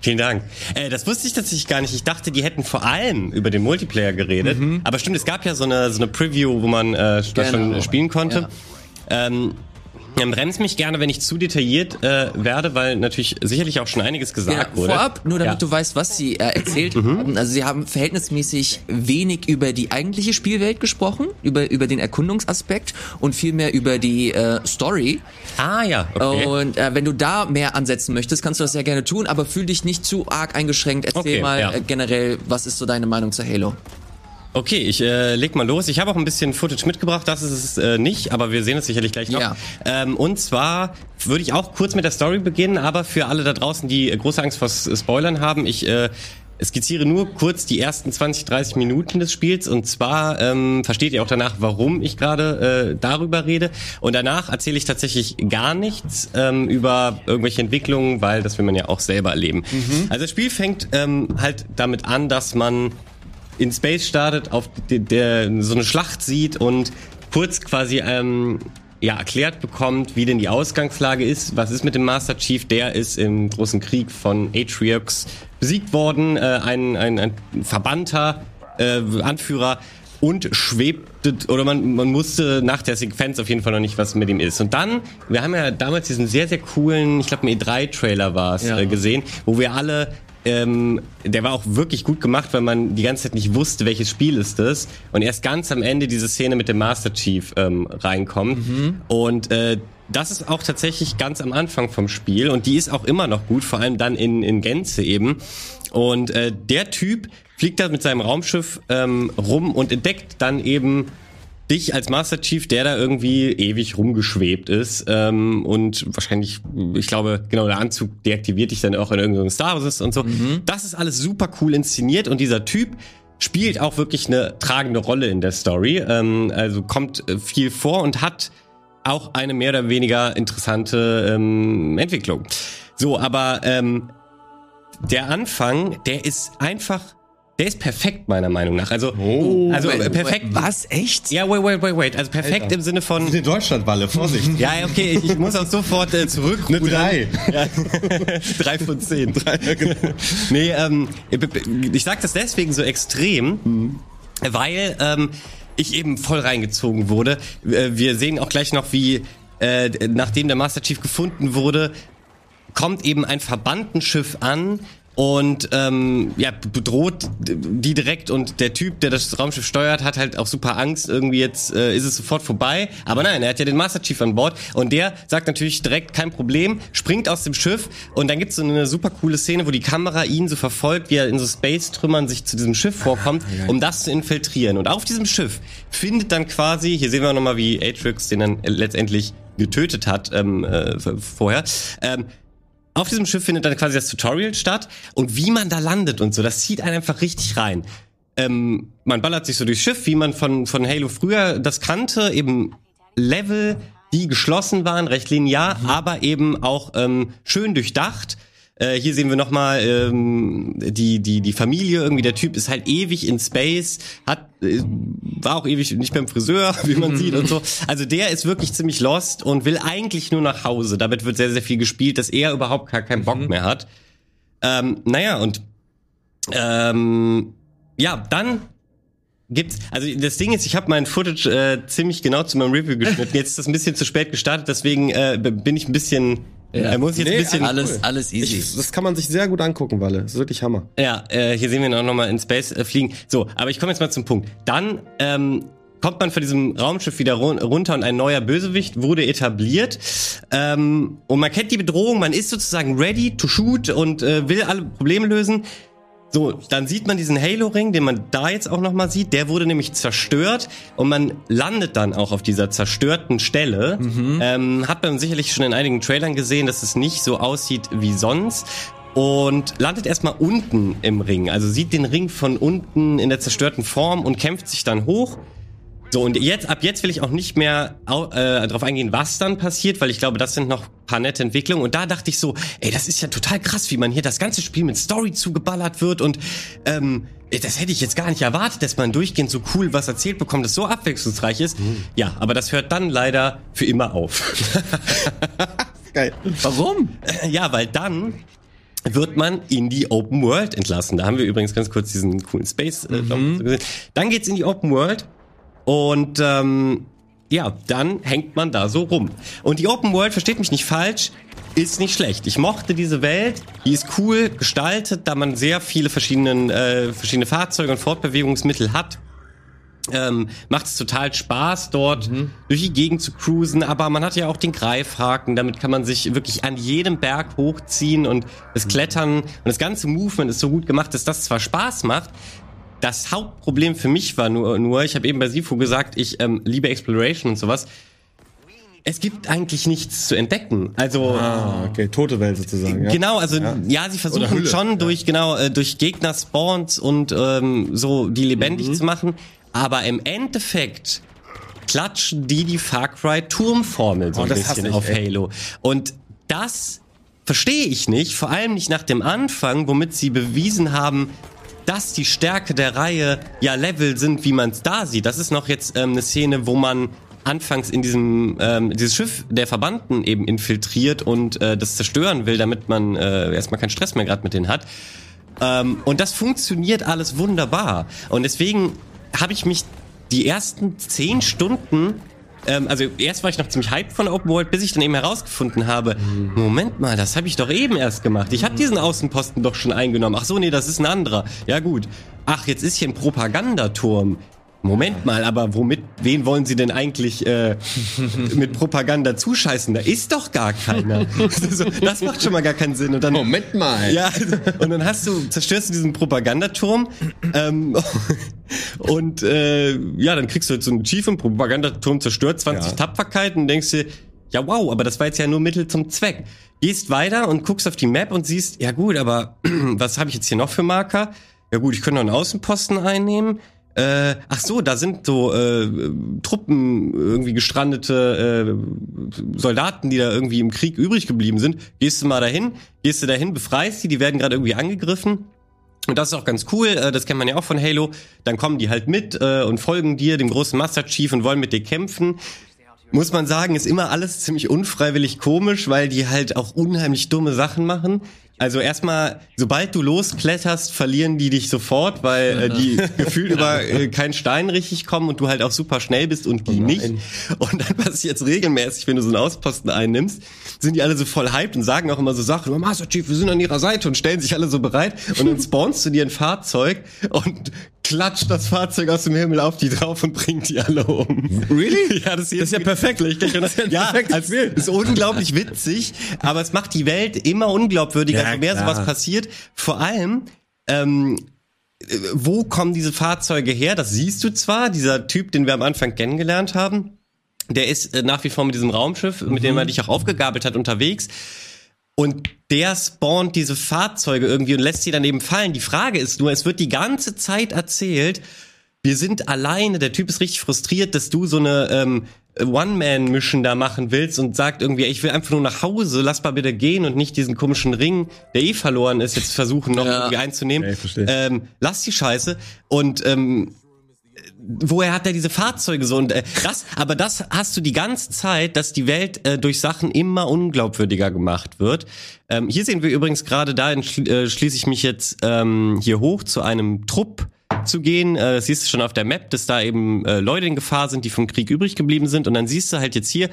Vielen Dank. Äh, das wusste ich tatsächlich gar nicht. Ich dachte, die hätten vor allem über den Multiplayer geredet. Aber stimmt, es gab ja so eine, so eine Preview, wo man äh, das Genau. schon spielen konnte. Ähm, dann bremst mich gerne, wenn ich zu detailliert äh, werde, weil natürlich sicherlich auch schon einiges Ja, gesagt wurde. vorab, nur damit Ja. Mhm. du weißt, was sie äh, erzählt haben. Also sie haben verhältnismäßig wenig über die eigentliche Spielwelt gesprochen, über, über den Erkundungsaspekt und viel mehr über die äh, Story. Ah ja, okay. Und äh, wenn du da mehr ansetzen möchtest, kannst du das sehr gerne tun, aber fühl dich nicht zu arg eingeschränkt. Erzähl Okay, mal ja. äh, generell, was ist so deine Meinung zu Halo? Okay, ich äh, leg mal los. Ich habe auch ein bisschen Footage mitgebracht, das ist es äh, nicht, aber wir sehen es sicherlich gleich noch. Ja. Ähm, und zwar würde ich auch kurz mit der Story beginnen, aber für alle da draußen, die äh, große Angst vor S- Spoilern haben, ich äh, skizziere nur kurz die ersten 20, 30 Minuten des Spiels und zwar ähm, versteht ihr auch danach, warum ich gerade äh, darüber rede. Und danach erzähle ich tatsächlich gar nichts ähm, über irgendwelche Entwicklungen, weil das will man ja auch selber erleben. Also das Spiel fängt ähm, halt damit an, dass man in Space startet, auf der, der so eine Schlacht sieht und kurz quasi ähm, ja erklärt bekommt, wie denn die Ausgangslage ist. Was ist mit dem Master Chief? Der ist im großen Krieg von Atriox besiegt worden, äh, ein, ein, ein Verbannter äh, Anführer und schwebte oder man, man musste nach der Sequenz auf jeden Fall noch nicht, was mit ihm ist. Und dann, wir haben ja damals diesen sehr, sehr coolen, ich glaube, ein E3-Trailer war es, Ja. äh, gesehen, wo wir alle ähm, der war auch wirklich gut gemacht, weil man die ganze Zeit nicht wusste, welches Spiel ist das. Und erst ganz am Ende diese Szene mit dem Master Chief ähm, reinkommt. Und äh, das ist auch tatsächlich ganz am Anfang vom Spiel und die ist auch immer noch gut, vor allem dann in, in Gänze eben. Und äh, der Typ fliegt da mit seinem Raumschiff ähm, rum und entdeckt dann eben dich als Master Chief, der da irgendwie ewig rumgeschwebt ist ähm, und wahrscheinlich, ich glaube, genau der Anzug deaktiviert dich dann auch in irgendeinem Star Wars und so. Das ist alles super cool inszeniert und dieser Typ spielt auch wirklich eine tragende Rolle in der Story. Ähm, also kommt äh, viel vor und hat auch eine mehr oder weniger interessante ähm, Entwicklung. So, aber ähm, der Anfang, der ist einfach, der ist perfekt meiner Meinung nach. Also, also äh, perfekt. Was? Echt? Ja, wait, wait, wait, wait. Also perfekt im Sinne von. in Deutschland, Walle, Vorsicht. Ja, okay, ich, ich muss auch sofort äh, zurück. Eine drei. Ja. [LAUGHS] Drei von zehn. nee, ähm, ich sag das deswegen so extrem, weil ähm, ich eben voll reingezogen wurde. Äh, Wir sehen auch gleich noch, wie äh, nachdem der Master Chief gefunden wurde, kommt eben ein Verbandenschiff an und ähm, ja bedroht die direkt und der Typ, der das Raumschiff steuert, hat halt auch super Angst. Irgendwie jetzt äh, ist es sofort vorbei. Aber nein, er hat ja den Master Chief an Bord und der sagt natürlich direkt kein Problem, springt aus dem Schiff und dann gibt's so eine super coole Szene, wo die Kamera ihn so verfolgt, wie er in so Space-Trümmern sich zu diesem Schiff vorkommt, um das zu infiltrieren. Und auf diesem Schiff findet dann quasi, hier sehen wir nochmal, wie Atrix den dann letztendlich getötet hat ähm, äh, vorher. Ähm, auf diesem Schiff findet dann quasi das Tutorial statt und wie man da landet und so, das zieht einen einfach richtig rein. Ähm, man ballert sich so durchs Schiff, wie man von, von Halo früher das kannte, eben Level, die geschlossen waren, recht linear, aber eben auch ähm, schön durchdacht. Äh, hier sehen wir nochmal ähm, die, die, die Familie, irgendwie der Typ ist halt ewig in Space, hat, äh, war auch ewig nicht beim Friseur, [LAUGHS] wie man sieht und so. Also der ist wirklich ziemlich lost und will eigentlich nur nach Hause. Damit wird sehr, sehr viel gespielt, dass er überhaupt gar keinen Bock mehr hat. Ähm, naja, und ähm, ja, dann gibt's, also das Ding ist, ich habe mein Footage äh, ziemlich genau zu meinem Review geschnitten. Jetzt ist das ein bisschen zu spät gestartet, deswegen äh, bin ich ein bisschen, äh, muss ich jetzt Nee, ein bisschen, Alles, alles easy. Ich, das kann man sich sehr gut angucken, Walle. Das ist wirklich Hammer. Ja, äh, hier sehen wir ihn auch nochmal in Space äh, fliegen. So, aber ich komme jetzt mal zum Punkt. Dann ähm, kommt man von diesem Raumschiff wieder run runter und ein neuer Bösewicht wurde etabliert. Ähm, und man kennt die Bedrohung, man ist sozusagen ready to shoot und äh, will alle Probleme lösen. So, dann sieht man diesen Halo-Ring, den man da jetzt auch nochmal sieht. Der wurde nämlich zerstört und man landet dann auch auf dieser zerstörten Stelle. Ähm, hat man sicherlich schon in einigen Trailern gesehen, dass es nicht so aussieht wie sonst. Und landet erstmal unten im Ring. Also sieht den Ring von unten in der zerstörten Form und kämpft sich dann hoch. So, und jetzt, ab jetzt will ich auch nicht mehr äh, darauf eingehen, was dann passiert, weil ich glaube, das sind noch paar nette Entwicklungen. Und da dachte ich so, ey, das ist ja total krass, wie man hier das ganze Spiel mit Story zugeballert wird. Und ähm, das hätte ich jetzt gar nicht erwartet, dass man durchgehend so cool was erzählt bekommt, das so abwechslungsreich ist. Ja, aber das hört dann leider für immer auf. [LAUGHS] Geil. Warum? ja, weil dann wird man in die Open World entlassen. Da haben wir übrigens ganz kurz diesen coolen Space äh, gesehen. Dann geht's in die Open World und ähm, ja, dann hängt man da so rum. Und die Open World, versteht mich nicht falsch, ist nicht schlecht. Ich mochte diese Welt, die ist cool gestaltet, da man sehr viele verschiedene, äh, verschiedene Fahrzeuge und Fortbewegungsmittel hat. Ähm, macht es total Spaß, dort durch die Gegend zu cruisen, aber man hat ja auch den Greifhaken, damit kann man sich wirklich an jedem Berg hochziehen und das Klettern und das ganze Movement ist so gut gemacht, dass das zwar Spaß macht, das Hauptproblem für mich war nur, nur ich habe eben bei Sifu gesagt, ich ähm, liebe Exploration und sowas. Es gibt eigentlich nichts zu entdecken. Also Ah, okay, tote Welt sozusagen. Ja. Genau, also ja, sie Oder versuchen schon durch genau äh, durch Gegner Spawns und ähm, so die lebendig zu machen, aber im Endeffekt klatschen die die Far Cry Turmformel so Oh, ein das bisschen ich, auf ey. Halo und das verstehe ich nicht, vor allem nicht nach dem Anfang, womit sie bewiesen haben, dass die Stärke der Reihe ja Level sind, wie man es da sieht. Das ist noch jetzt ähm, eine Szene, wo man anfangs in diesem ähm, dieses Schiff der Verbannten eben infiltriert und äh, das zerstören will, damit man äh, erstmal keinen Stress mehr gerade mit denen hat. Ähm, und das funktioniert alles wunderbar. Und deswegen habe ich mich die ersten zehn Stunden ähm, also erst war ich noch ziemlich hyped von Open World, bis ich dann eben herausgefunden habe, Moment mal, das habe ich doch eben erst gemacht. Ich habe diesen Außenposten doch schon eingenommen. Ach so, nee, das ist ein anderer. Ja gut. Ach, jetzt ist hier ein Propagandaturm. Moment mal, aber womit, wen wollen Sie denn eigentlich äh, [LAUGHS] mit Propaganda zuscheißen? Da ist doch gar keiner. [LAUGHS] Das macht schon mal gar keinen Sinn. Und dann, Moment mal. ja, und dann hast du, zerstörst du diesen Propagandaturm ähm, [LAUGHS] und äh, ja, dann kriegst du halt so einen Achievement, Propagandaturm zerstört, 20 Ja. Tapferkeiten und denkst dir, ja wow, aber das war jetzt ja nur Mittel zum Zweck. Gehst weiter und guckst auf die Map und siehst, ja gut, aber [CLEARS THROAT] was habe ich jetzt hier noch für Marker? Ja gut, ich könnte noch einen Außenposten einnehmen. Äh, ach so, da sind so äh, Truppen, irgendwie gestrandete äh, Soldaten, die da irgendwie im Krieg übrig geblieben sind. Gehst du mal dahin, gehst du dahin, befreist die, die werden gerade irgendwie angegriffen. Und das ist auch ganz cool, äh, das kennt man ja auch von Halo. Dann kommen die halt mit äh, und folgen dir, dem großen Master Chief und wollen mit dir kämpfen. Muss man sagen, ist immer alles ziemlich unfreiwillig komisch, weil die halt auch unheimlich dumme Sachen machen. Also erstmal, sobald du loskletterst, verlieren die dich sofort, weil äh, die [LAUGHS] gefühlt über äh, keinen Stein richtig kommen und du halt auch super schnell bist und die nicht. Und dann passiert es regelmäßig, wenn du so einen Ausposten einnimmst, sind die alle so voll hyped und sagen auch immer so Sachen, "Oh, Master Chief, wir sind an ihrer Seite und stellen sich alle so bereit. Und dann spawnst du dir ein Fahrzeug und klatscht das Fahrzeug aus dem Himmel auf die drauf und bringt die alle um. Really? [LAUGHS] Ja, das, Das ist ja perfekt. Ich denke, das ist ja ein perfektes Spiel. ist unglaublich witzig, aber es macht die Welt immer unglaubwürdiger, Ja, je mehr klar. sowas passiert. Vor allem, ähm, äh, wo kommen diese Fahrzeuge her? Das siehst du zwar, dieser Typ, den wir am Anfang kennengelernt haben, der ist äh, nach wie vor mit diesem Raumschiff, mit dem er dich auch aufgegabelt hat, unterwegs. Und der spawnt diese Fahrzeuge irgendwie und lässt sie daneben fallen. Die Frage ist nur, es wird die ganze Zeit erzählt, wir sind alleine, der Typ ist richtig frustriert, dass du so eine ähm, One-Man-Mission da machen willst und sagt irgendwie, ich will einfach nur nach Hause, lass mal bitte gehen und nicht diesen komischen Ring, der eh verloren ist, jetzt versuchen noch Ja. irgendwie einzunehmen. Ja, ähm, lass die Scheiße. Und ähm, woher hat er diese Fahrzeuge so und äh, das aber das hast du die ganze Zeit dass die Welt äh, durch Sachen immer unglaubwürdiger gemacht wird ähm, hier sehen wir übrigens gerade da entschli- äh, schließe ich mich jetzt ähm, hier hoch zu einem Trupp zu gehen äh, siehst du schon auf der Map dass da eben äh, Leute in Gefahr sind die vom Krieg übrig geblieben sind und dann siehst du halt jetzt hier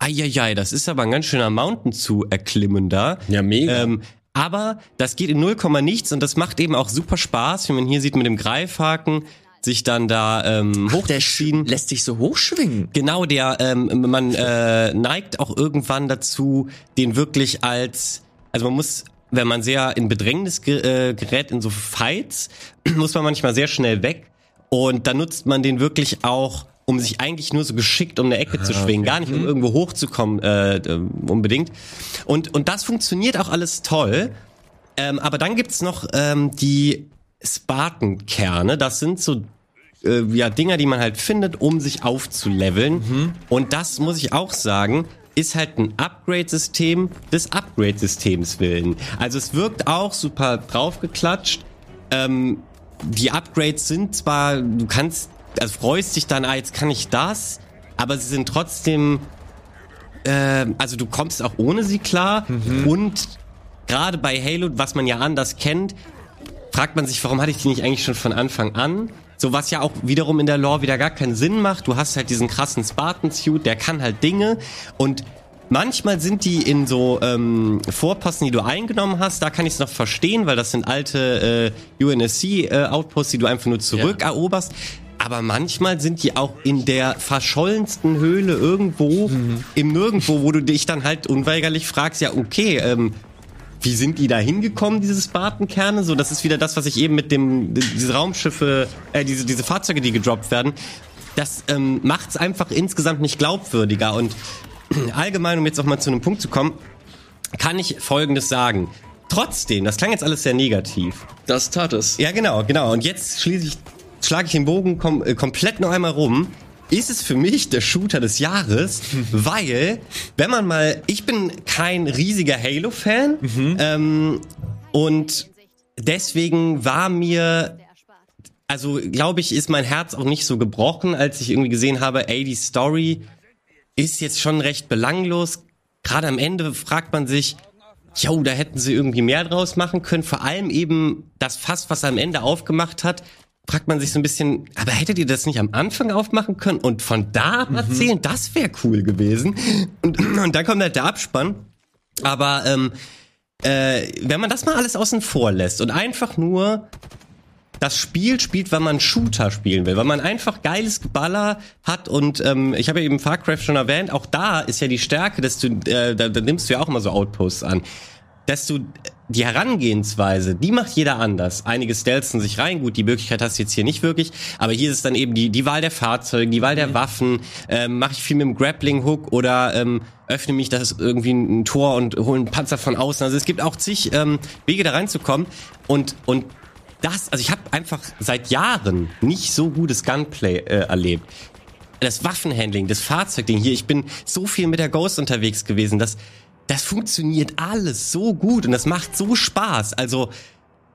Eieiei, das ist aber ein ganz schöner Mountain zu erklimmen da. Ja, mega. Ähm, aber das geht in 0, nichts und das macht eben auch super Spaß, wie man hier sieht mit dem Greifhaken. Sich dann da ähm, hochziehen. lässt sich so hochschwingen. Genau, der ähm, man äh, neigt auch irgendwann dazu, den wirklich als also man muss wenn man sehr in Bedrängnis ge äh, gerät in so Fights, [CLEARS THROAT] muss man manchmal sehr schnell weg und dann nutzt man den wirklich auch um sich eigentlich nur so geschickt um eine Ecke zu schwingen, gar nicht um irgendwo hochzukommen äh, äh, unbedingt. Und und das funktioniert auch alles toll. Ähm, aber dann gibt's noch ähm, die Spartan-Kerne. Das sind so äh, ja, Dinger, die man halt findet, um sich aufzuleveln. Und das muss ich auch sagen, ist halt ein Upgrade-System des Upgrade-Systems willen. Also es wirkt auch super draufgeklatscht. Ähm, die Upgrades sind zwar, du kannst, also freust dich dann, ah, jetzt kann ich das, aber sie sind trotzdem, ähm, also du kommst auch ohne sie klar und gerade bei Halo, was man ja anders kennt, fragt man sich, warum hatte ich die nicht eigentlich schon von Anfang an? So was ja auch wiederum in der Lore wieder gar keinen Sinn macht. Du hast halt diesen krassen Spartan-Suit, der kann halt Dinge und manchmal sind die in so ähm, Vorposten, die du eingenommen hast, da kann ich es noch verstehen, weil das sind alte äh, UNSC-Outposts, die du einfach nur zurückeroberst. Aber manchmal sind die auch in der verschollensten Höhle irgendwo im Nirgendwo, wo du dich dann halt unweigerlich fragst, ja okay, ähm, wie sind die da hingekommen, diese Spartankerne? So, das ist wieder das, was ich eben mit dem, diese Raumschiffe, äh, diese, diese Fahrzeuge, die gedroppt werden. Das ähm, macht es einfach insgesamt nicht glaubwürdiger. Und [CLEARS THROAT] allgemein, um jetzt auch mal zu einem Punkt zu kommen, kann ich Folgendes sagen. Trotzdem, das klang jetzt alles sehr negativ. Das tat es. Ja, genau, genau. Und jetzt schließe ich, schlage ich den Bogen kom äh, komplett noch einmal rum. Ist es für mich der Shooter des Jahres, weil, wenn man mal, ich bin kein riesiger Halo-Fan ähm, und deswegen war mir also glaube ich, ist mein Herz auch nicht so gebrochen, als ich irgendwie gesehen habe, ey, die Story ist jetzt schon recht belanglos. Gerade am Ende fragt man sich, jo, da hätten sie irgendwie mehr draus machen können. Vor allem eben das Fass, was er am Ende aufgemacht hat, fragt man sich so ein bisschen, aber hättet ihr das nicht am Anfang aufmachen können und von da ab erzählen? Das wäre cool gewesen. Und, und dann kommt halt der Abspann. Aber ähm, äh, wenn man das mal alles außen vor lässt und einfach nur das Spiel spielt, weil man Shooter spielen will, weil man einfach geiles Geballer hat und ähm, ich habe ja eben Far Cry schon erwähnt, auch da ist ja die Stärke, dass du, äh, da, da nimmst du ja auch immer so Outposts an, dass du die Herangehensweise, die macht jeder anders. Einige stelzen sich rein, gut, die Möglichkeit hast du jetzt hier nicht wirklich, aber hier ist es dann eben die, die Wahl der Fahrzeuge, die Wahl der Waffen, ähm, mache ich viel mit dem Grappling-Hook oder ähm, öffne mich das irgendwie ein Tor und hole einen Panzer von außen. Also es gibt auch zig ähm, Wege da reinzukommen und, und das, also ich habe einfach seit Jahren nicht so gutes Gunplay äh, erlebt. Das Waffenhandling, das Fahrzeugding hier, ich bin so viel mit der Ghost unterwegs gewesen, das, das funktioniert alles so gut und das macht so Spaß. Also,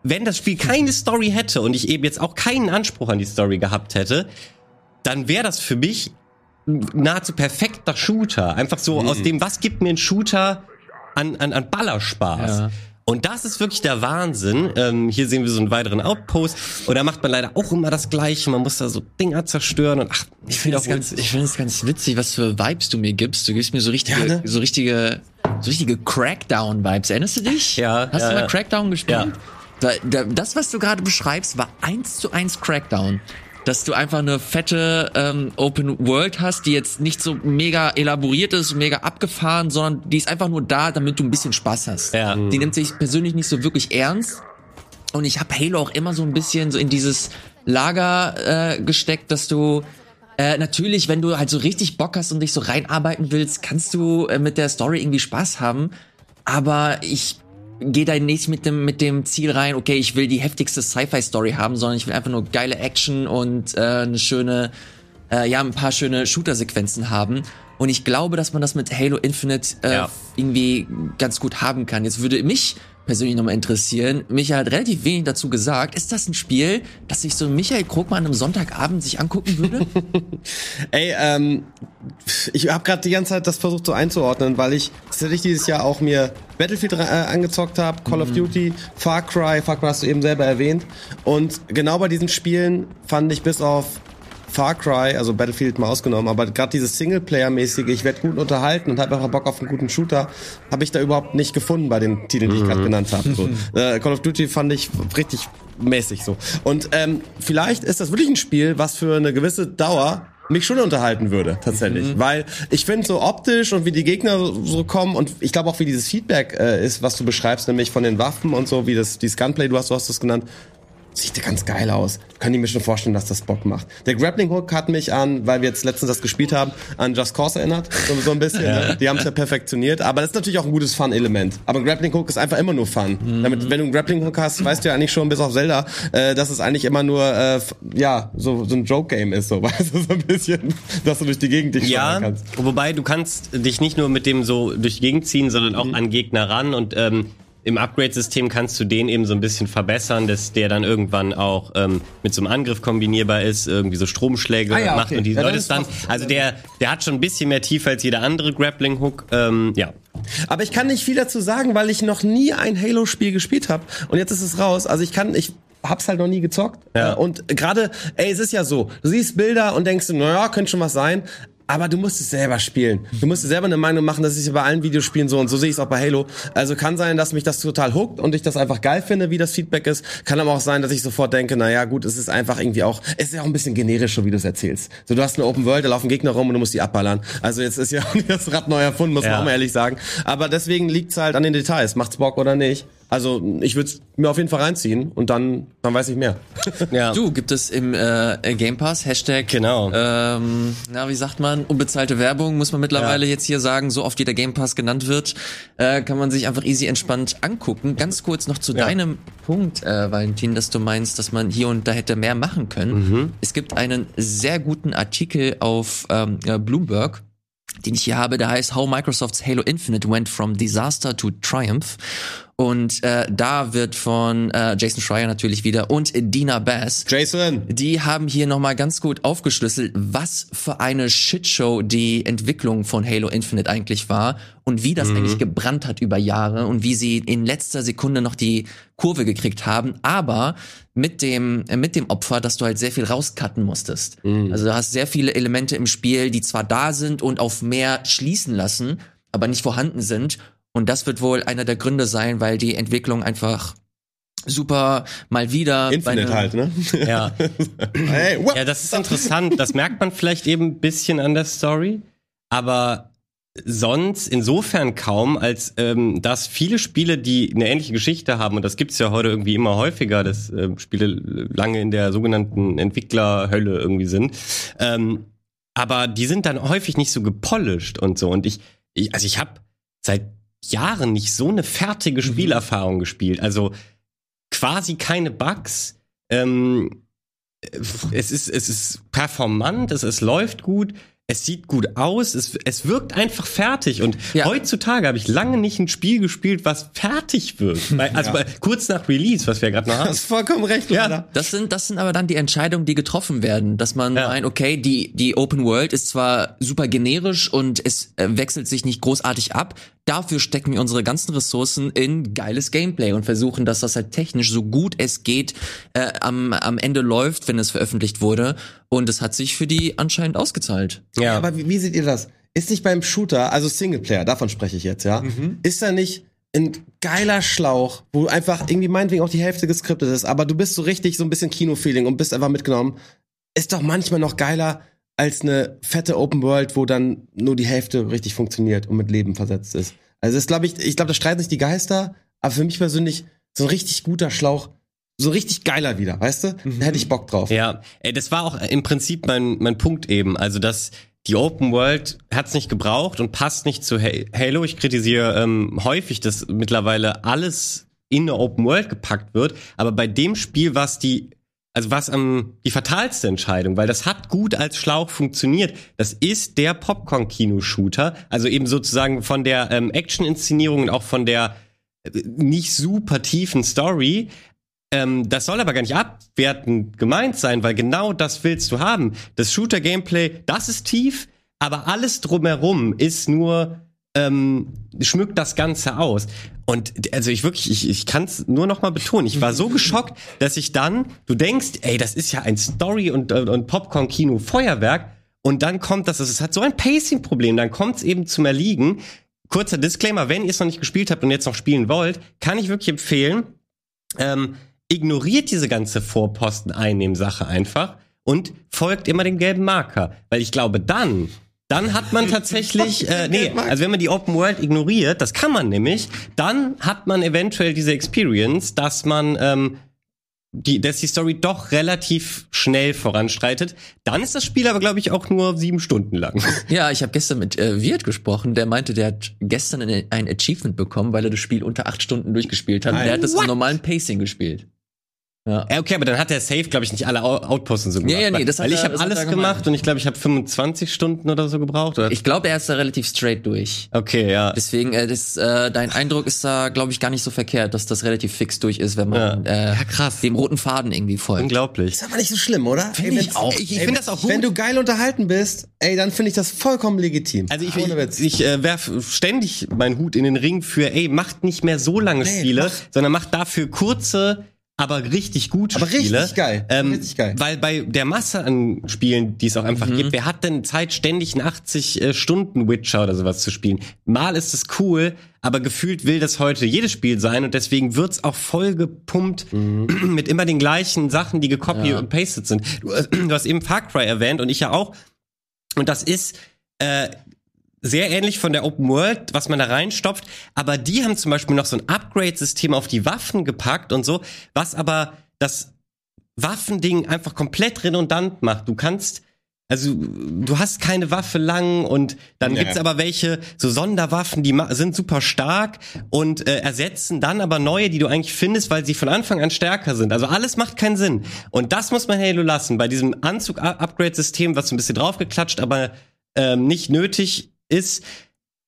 wenn das Spiel keine Story hätte und ich eben jetzt auch keinen Anspruch an die Story gehabt hätte, dann wäre das für mich nahezu perfekter Shooter. Einfach so aus dem, was gibt mir ein Shooter an, an, an Ballerspaß? Ja. Und das ist wirklich der Wahnsinn. Ähm, hier sehen wir so einen weiteren Outpost. Und da macht man leider auch immer das Gleiche. Man muss da so Dinger zerstören und ach, Ich finde es wiederholt ganz, ich finde es ganz witzig, was für Vibes du mir gibst. Du gibst mir so richtige, Ja, ne? so richtige, so richtige Crackdown-Vibes. Erinnerst du dich? Ja, Hast ja, du mal. Crackdown gespielt? Ja. Da, da, das, was du gerade beschreibst, war eins zu eins Crackdown. Dass du einfach eine fette ähm, Open World hast, die jetzt nicht so mega elaboriert ist, mega abgefahren, sondern die ist einfach nur da, damit du ein bisschen Spaß hast. Ja. Die nimmt sich persönlich nicht so wirklich ernst. Und ich habe Halo auch immer so ein bisschen so in dieses Lager äh, gesteckt, dass du äh, natürlich, wenn du halt so richtig Bock hast und dich so reinarbeiten willst, kannst du äh, mit der Story irgendwie Spaß haben. Aber ich gehe da nicht mit dem mit dem Ziel rein, okay, ich will die heftigste Sci-Fi-Story haben, sondern ich will einfach nur geile Action und äh, eine schöne, äh, ja, ein paar schöne Shooter-Sequenzen haben. Und ich glaube, dass man das mit Halo Infinite äh, Ja. irgendwie ganz gut haben kann. Jetzt würde mich persönlich nochmal interessieren, Michael hat relativ wenig dazu gesagt. Ist das ein Spiel, das sich so Michael Krugmann an einem Sonntagabend sich angucken würde? [LAUGHS] Ey, ähm, ich habe gerade die ganze Zeit das versucht so einzuordnen, weil ich tatsächlich dieses Jahr auch mir Battlefield äh, angezockt habe, Call of Duty, Far Cry, Far Cry hast du eben selber erwähnt. Und genau bei diesen Spielen fand ich bis auf Far Cry, also Battlefield mal ausgenommen, aber gerade dieses Singleplayer-mäßige, ich werde gut unterhalten und habe einfach Bock auf einen guten Shooter, habe ich da überhaupt nicht gefunden bei den Titeln, die ich gerade genannt habe. So. [LAUGHS] äh, Call of Duty fand ich richtig mäßig so. Und ähm, vielleicht ist das wirklich ein Spiel, was für eine gewisse Dauer mich schon unterhalten würde, tatsächlich. Weil ich finde so optisch und wie die Gegner so, so kommen und ich glaube auch wie dieses Feedback äh, ist, was du beschreibst, nämlich von den Waffen und so, wie das, dieses Gunplay, du hast, du hast das genannt, sieht ja ganz geil aus. Kann ich mir schon vorstellen, dass das Bock macht. Der Grappling Hook hat mich an, weil wir jetzt letztens das gespielt haben, an Just Cause erinnert. So, so ein bisschen. Ne? Die haben es ja perfektioniert. Aber das ist natürlich auch ein gutes Fun-Element. Aber ein Grappling Hook ist einfach immer nur Fun. Damit, wenn du einen Grappling Hook hast, weißt du ja eigentlich schon, bis auf Zelda, äh, dass es eigentlich immer nur, äh, ja, so, so ein Joke-Game ist, so, [LAUGHS] weißt du, so ein bisschen, dass du durch die Gegend dich Ja, kannst. wobei du kannst dich nicht nur mit dem so durch die Gegend ziehen, sondern auch an Gegner ran und ähm, im Upgrade-System kannst du den eben so ein bisschen verbessern, dass der dann irgendwann auch ähm, mit so einem Angriff kombinierbar ist, irgendwie so Stromschläge Ah ja, macht okay. und die Ja, Leute ist dann, also der, der hat schon ein bisschen mehr Tiefe als jeder andere Grappling-Hook, ähm, ja. Aber ich kann nicht viel dazu sagen, weil ich noch nie ein Halo-Spiel gespielt habe. Und jetzt ist es raus. Also ich kann, ich hab's halt noch nie gezockt. Ja. Äh, Und gerade, ey, es ist ja so, du siehst Bilder und denkst, naja, könnte schon was sein. Aber du musst es selber spielen. Du musst dir selber eine Meinung machen, das ist ja bei allen Videospielen so und so sehe ich es auch bei Halo. Also kann sein, dass mich das total hookt und ich das einfach geil finde, wie das Feedback ist. Kann aber auch sein, dass ich sofort denke, naja gut, es ist einfach irgendwie auch, es ist ja auch ein bisschen generisch, so wie du es erzählst. So, du hast eine Open World, da laufen Gegner rum und du musst die abballern. Also jetzt ist ja auch [LAUGHS] nicht das Rad neu erfunden, muss man Ja. auch mal ehrlich sagen. Aber deswegen liegt's halt an den Details. Macht's Bock oder nicht? Also ich würde mir auf jeden Fall reinziehen und dann, dann weiß ich mehr. [LAUGHS] ja. Du, gibt es im äh, Game Pass, Hashtag, Genau. ähm, na, wie sagt man, unbezahlte Werbung, muss man mittlerweile jetzt hier sagen, so oft wie der Game Pass genannt wird, äh, kann man sich einfach easy entspannt angucken. Ganz kurz noch zu deinem Punkt, äh, Valentin, dass du meinst, dass man hier und da hätte mehr machen können. Es gibt einen sehr guten Artikel auf ähm, ja, Bloomberg, den ich hier habe, der heißt How Microsoft's Halo Infinite Went from Disaster to Triumph. Und äh, da wird von äh, Jason Schreier natürlich wieder und Dina Bass Jason! die haben hier nochmal ganz gut aufgeschlüsselt, was für eine Shitshow die Entwicklung von Halo Infinite eigentlich war und wie das eigentlich gebrannt hat über Jahre und wie sie in letzter Sekunde noch die Kurve gekriegt haben, aber mit dem, äh, mit dem Opfer, dass du halt sehr viel rauscutten musstest. Also du hast sehr viele Elemente im Spiel, die zwar da sind und auf mehr schließen lassen, aber nicht vorhanden sind. Und das wird wohl einer der Gründe sein, weil die Entwicklung einfach super mal wieder bei Infinite einem- halt, ne? [LAUGHS] ja. [LAUGHS] hey. Ja, das ist interessant. Das merkt man vielleicht eben ein bisschen an der Story, aber sonst insofern kaum, als ähm, dass viele Spiele, die eine ähnliche Geschichte haben, und das gibt's ja heute irgendwie immer häufiger, dass ähm, Spiele lange in der sogenannten Entwicklerhölle irgendwie sind, ähm, aber die sind dann häufig nicht so gepolished und so. Und ich, ich also ich habe seit Jahren nicht so eine fertige Spielerfahrung gespielt. Also quasi keine Bugs. Ähm, es ist, es ist performant, es, es läuft gut, es sieht gut aus, es, es wirkt einfach fertig. Und Ja. heutzutage habe ich lange nicht ein Spiel gespielt, was fertig wirkt. [LAUGHS] Weil, also bei, kurz nach Release, was wir gerade noch [LAUGHS] haben. hast vollkommen recht, ja. Das sind, das sind aber dann die Entscheidungen, die getroffen werden, dass man Ja. meint, okay, die, die Open World ist zwar super generisch und es äh, wechselt sich nicht großartig ab, dafür stecken wir unsere ganzen Ressourcen in geiles Gameplay und versuchen, dass das halt technisch so gut es geht äh, am, am Ende läuft, wenn es veröffentlicht wurde. Und es hat sich für die anscheinend ausgezahlt. Ja. Aber wie, wie seht ihr das? Ist nicht beim Shooter, also Singleplayer, davon spreche ich jetzt, ja? Ist da nicht ein geiler Schlauch, wo einfach irgendwie meinetwegen auch die Hälfte geskriptet ist, aber du bist so richtig so ein bisschen Kinofeeling und bist einfach mitgenommen. Ist doch manchmal noch geiler als eine fette Open World, wo dann nur die Hälfte richtig funktioniert und mit Leben versetzt ist. Also das glaube ich, ich glaube, da streiten sich die Geister, aber für mich persönlich so ein richtig guter Schlauch, so richtig geiler wieder, weißt du? Da hätte ich Bock drauf. Ja, das war auch im Prinzip mein, mein Punkt eben. Also, dass die Open World hat's nicht gebraucht und passt nicht zu Ha- Halo. Ich kritisiere ähm, häufig, dass mittlerweile alles in eine Open World gepackt wird. Aber bei dem Spiel war es die, also was am die fatalste Entscheidung, weil das hat gut als Schlauch funktioniert. Das ist der Popcorn-Kino-Shooter. Also eben sozusagen von der ähm, Action-Inszenierung und auch von der äh, nicht super tiefen Story. Ähm, das soll aber gar nicht abwertend gemeint sein, weil genau das willst du haben. Das Shooter-Gameplay, das ist tief, aber alles drumherum ist nur ähm, schmückt das Ganze aus. Und also ich wirklich, ich, ich kann es nur noch mal betonen. Ich war so [LAUGHS] geschockt, dass ich dann, du denkst, ey, das ist ja ein Story- und, äh, und Popcorn-Kino-Feuerwerk. Und dann kommt das, es hat so ein Pacing-Problem, dann kommt es eben zum Erliegen. Kurzer Disclaimer, wenn ihr es noch nicht gespielt habt und jetzt noch spielen wollt, kann ich wirklich empfehlen, ähm, ignoriert diese ganze Vorposten-Einnehmen-Sache einfach und folgt immer dem gelben Marker. Weil ich glaube, dann, dann hat man tatsächlich, [LAUGHS] äh, nee, also wenn man die Open World ignoriert, das kann man nämlich, dann hat man eventuell diese Experience, dass man ähm, die, dass die Story doch relativ schnell voranstreitet. Dann ist das Spiel aber, glaube ich, auch nur sieben Stunden lang. Ja, ich habe gestern mit äh, Wirt gesprochen, der meinte, der hat gestern ein, ein Achievement bekommen, weil er das Spiel unter acht Stunden durchgespielt hat. Und der hat das im normalen Pacing gespielt. Ja. Ja, okay, aber dann hat der Safe, glaube ich, nicht alle Out- Outposts und so gemacht. Ja, ja, nee, weil- das hat Weil ich er- habe das hat alles gemacht und ich glaube, ich habe 25 Stunden oder so gebraucht. Oder? Ich glaube, er ist da relativ straight durch. okay, ja. Deswegen, äh, das, äh, dein Eindruck ist da, glaube ich, gar nicht so verkehrt, dass das relativ fix durch ist, wenn man äh, krass. dem roten Faden irgendwie folgt. Unglaublich. Ist aber nicht so schlimm, oder? Finde ich auch. Ich- ich find das auch gut. Wenn du geil unterhalten bist, ey, dann finde ich das vollkommen legitim. Also ich, Ohne ich, Witz. ich äh, werf ständig meinen Hut in den Ring für, ey, macht nicht mehr so lange Nee, Spiele, mach. sondern macht dafür kurze, aber richtig gute Aber richtig Spiele. geil. Ähm, Richtig geil. Weil bei der Masse an Spielen, die es auch einfach gibt, wer hat denn Zeit, ständig einen 80 äh, Stunden Witcher oder sowas zu spielen? Mal ist es cool, aber gefühlt will das heute jedes Spiel sein und deswegen wird's auch voll gepumpt [CLEARS THROAT] mit immer den gleichen Sachen, die gekopiert Ja. und pasted sind. Du, äh, [CLEARS THROAT] du hast eben Far Cry erwähnt und ich ja auch. Und das ist äh, sehr ähnlich von der Open World, was man da reinstopft. Aber die haben zum Beispiel noch so ein Upgrade-System auf die Waffen gepackt und so, was aber das Waffending einfach komplett redundant macht. Du kannst, also du hast keine Waffe lang und dann Ja. gibt's aber welche, so Sonderwaffen, die sind super stark und äh, ersetzen dann aber neue, die du eigentlich findest, weil sie von Anfang an stärker sind. Also alles macht keinen Sinn. Und das muss man Halo lassen. Bei diesem Anzug-Upgrade-System, was so ein bisschen draufgeklatscht, aber ähm, nicht nötig ist.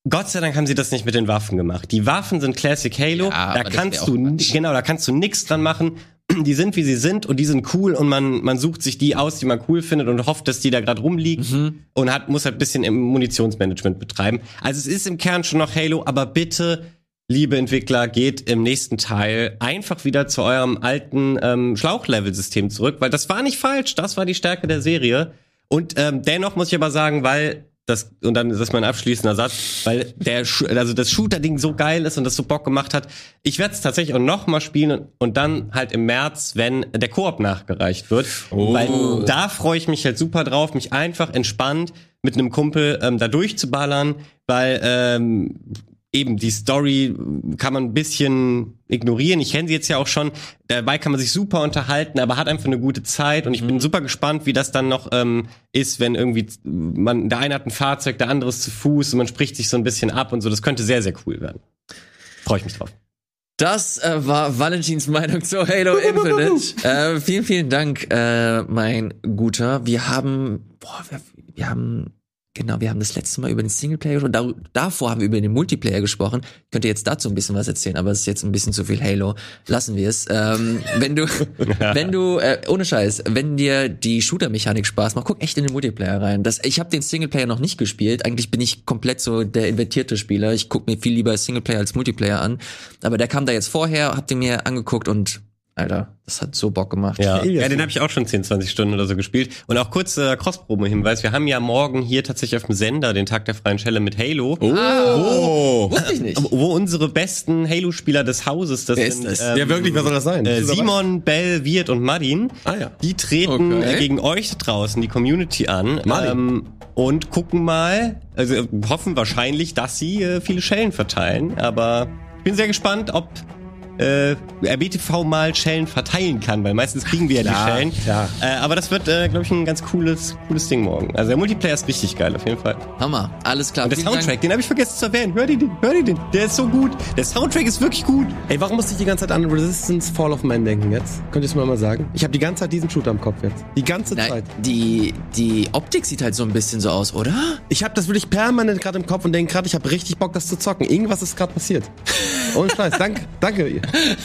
Gott sei Dank haben sie das nicht mit den Waffen gemacht. Die Waffen sind Classic Halo. Ja, da kannst du Quatsch. genau, da kannst du nichts dran machen. Die sind wie sie sind und die sind cool und man man sucht sich die aus, die man cool findet und hofft, dass die da gerade rumliegt Mhm. und hat muss halt ein bisschen im Munitionsmanagement betreiben. Also es ist im Kern schon noch Halo, aber bitte Liebe Entwickler, geht im nächsten Teil einfach wieder zu eurem alten ähm, Schlauchlevel-System zurück, weil das war nicht falsch, das war die Stärke der Serie. Und ähm, dennoch muss ich aber sagen, weil das und dann ist das mein abschließender Satz, weil der also das Shooter-Ding so geil ist und das so Bock gemacht hat. Ich werde es tatsächlich auch noch mal spielen und, und dann halt im März, wenn der Koop nachgereicht wird, weil da freue ich mich halt super drauf, mich einfach entspannt mit einem Kumpel ähm, da durchzuballern, weil ähm, eben die Story kann man ein bisschen ignorieren. Ich kenne sie jetzt ja auch schon. Dabei kann man sich super unterhalten, aber hat einfach eine gute Zeit. Und ich bin super gespannt, wie das dann noch ähm, ist, wenn irgendwie man der eine hat ein Fahrzeug, der andere ist zu Fuß und man spricht sich so ein bisschen ab und so. Das könnte sehr, sehr cool werden. Freue ich mich drauf. Das äh, war Valentins Meinung zu Halo Infinite. äh, vielen, vielen Dank, äh, mein Guter. Wir haben, boah, wir, wir haben, genau, wir haben das letzte Mal über den Singleplayer gesprochen. Da, davor haben wir über den Multiplayer gesprochen. Ich könnte jetzt dazu ein bisschen was erzählen, aber es ist jetzt ein bisschen zu viel Halo. Lassen wir es. Ähm, wenn du, [LAUGHS] wenn du, äh, ohne Scheiß, wenn dir die Shooter-Mechanik Spaß macht, guck echt in den Multiplayer rein. Das, ich habe den Singleplayer noch nicht gespielt. Eigentlich bin ich komplett so der invertierte Spieler. Ich guck mir viel lieber Singleplayer als Multiplayer an. Aber der kam da jetzt vorher, hab den mir angeguckt und Alter, das hat so Bock gemacht. Ja, ja den habe ich auch schon 10, 20 Stunden oder so gespielt. Und auch kurz äh, Cross-Promo-Hinweis. Wir haben ja morgen hier tatsächlich auf dem Sender den Tag der freien Schelle mit Halo. Oh. Wusste ich nicht. Wo unsere besten Halo-Spieler des Hauses, das Wer ist sind das? ähm, Ja, wirklich, wer soll das sein? Äh? Simon, Bell, Wirt und Madin. Ah, ja. Die treten Okay. äh, gegen euch da draußen, die Community an. Madin. Ähm, und gucken mal, also hoffen wahrscheinlich, dass sie äh, viele Schellen verteilen. Aber ich bin sehr gespannt, ob äh, RBTV mal Schellen verteilen kann, weil meistens kriegen wir ja die Schellen. klar. Äh, aber das wird, äh, glaube ich, ein ganz cooles, cooles Ding morgen. Also der Multiplayer ist richtig geil, auf jeden Fall. Hammer, alles klar. Und der Vielen Dank. Soundtrack, den habe ich vergessen zu erwähnen. Hör dir den, hör dir den. Der ist so gut. Der Soundtrack ist wirklich gut. Ey, warum musste ich die ganze Zeit an Resistance Fall of Man denken jetzt? Könnt ihr es mir mal sagen? Ich habe die ganze Zeit diesen Shooter im Kopf jetzt. Die ganze Na, Zeit. die, die Optik sieht halt so ein bisschen so aus, oder? Ich habe das wirklich permanent gerade im Kopf und denke gerade, ich habe richtig Bock, das zu zocken. Irgendwas ist gerade passiert. Ohne Scheiß. Danke,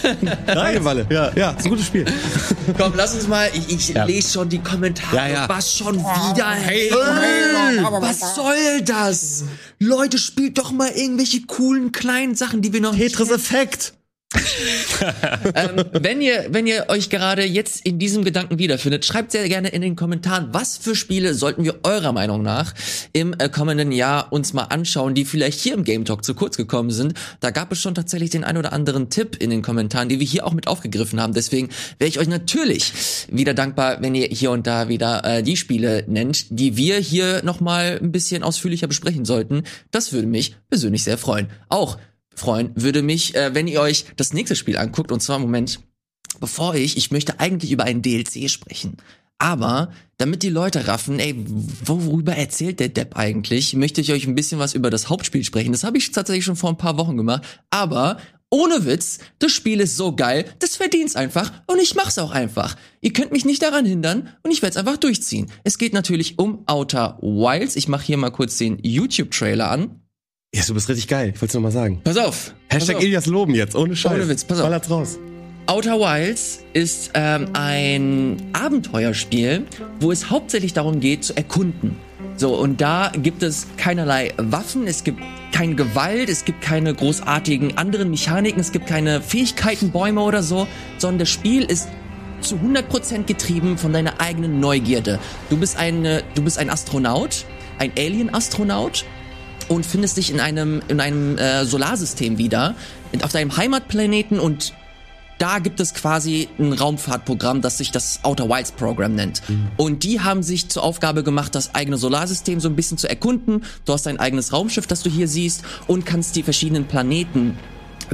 danke. Langeweile. Ja. ja, ist ein gutes Spiel. Komm, lass uns mal. Ich, ich Ja. lese schon die Kommentare. Ja, ja. Was schon wieder? Hey, was soll das? Leute, spielt doch mal irgendwelche coolen kleinen Sachen, die wir noch Tetris Effekt. [LAUGHS] ähm, wenn ihr, wenn ihr euch gerade jetzt in diesem Gedanken wiederfindet, schreibt sehr gerne in den Kommentaren, was für Spiele sollten wir eurer Meinung nach im äh, kommenden Jahr uns mal anschauen, die vielleicht hier im Game Talk zu kurz gekommen sind. Da gab es schon tatsächlich den ein oder anderen Tipp in den Kommentaren, die wir hier auch mit aufgegriffen haben. Deswegen wäre ich euch natürlich wieder dankbar, wenn ihr hier und da wieder äh, die Spiele nennt, die wir hier noch mal ein bisschen ausführlicher besprechen sollten. Das würde mich persönlich sehr freuen. Auch freuen würde mich, äh, wenn ihr euch das nächste Spiel anguckt. Und zwar, Moment, bevor ich, ich möchte eigentlich über ein DLC sprechen. Aber damit die Leute raffen, ey, worüber erzählt der Depp eigentlich, möchte ich euch ein bisschen was über das Hauptspiel sprechen. Das habe ich tatsächlich schon vor ein paar Wochen gemacht. Aber ohne Witz, das Spiel ist so geil, das verdient's einfach und ich mach's auch einfach. Ihr könnt mich nicht daran hindern und ich werde es einfach durchziehen. Es geht natürlich um Outer Wilds. Ich mache hier mal kurz den YouTube-Trailer an. Ja, du bist richtig geil. Ich wollte nur mal sagen. Pass auf. pass Hashtag auf. Elias loben jetzt, ohne Scheiß. Ohne Witz, pass auf. Ballert's raus. Outer Wilds ist ähm, ein Abenteuerspiel, wo es hauptsächlich darum geht, zu erkunden. So, und da gibt es keinerlei Waffen, es gibt keine Gewalt, es gibt keine großartigen anderen Mechaniken, es gibt keine Fähigkeiten, Bäume oder so, sondern das Spiel ist zu 100% getrieben von deiner eigenen Neugierde. Du bist eine, du bist ein Astronaut, ein Alien-Astronaut und findest dich in einem in einem äh, Solarsystem wieder auf deinem Heimatplaneten und da gibt es quasi ein Raumfahrtprogramm, das sich das Outer Wilds Program nennt. Und die haben sich zur Aufgabe gemacht, das eigene Solarsystem so ein bisschen zu erkunden. Du hast dein eigenes Raumschiff, das du hier siehst und kannst die verschiedenen Planeten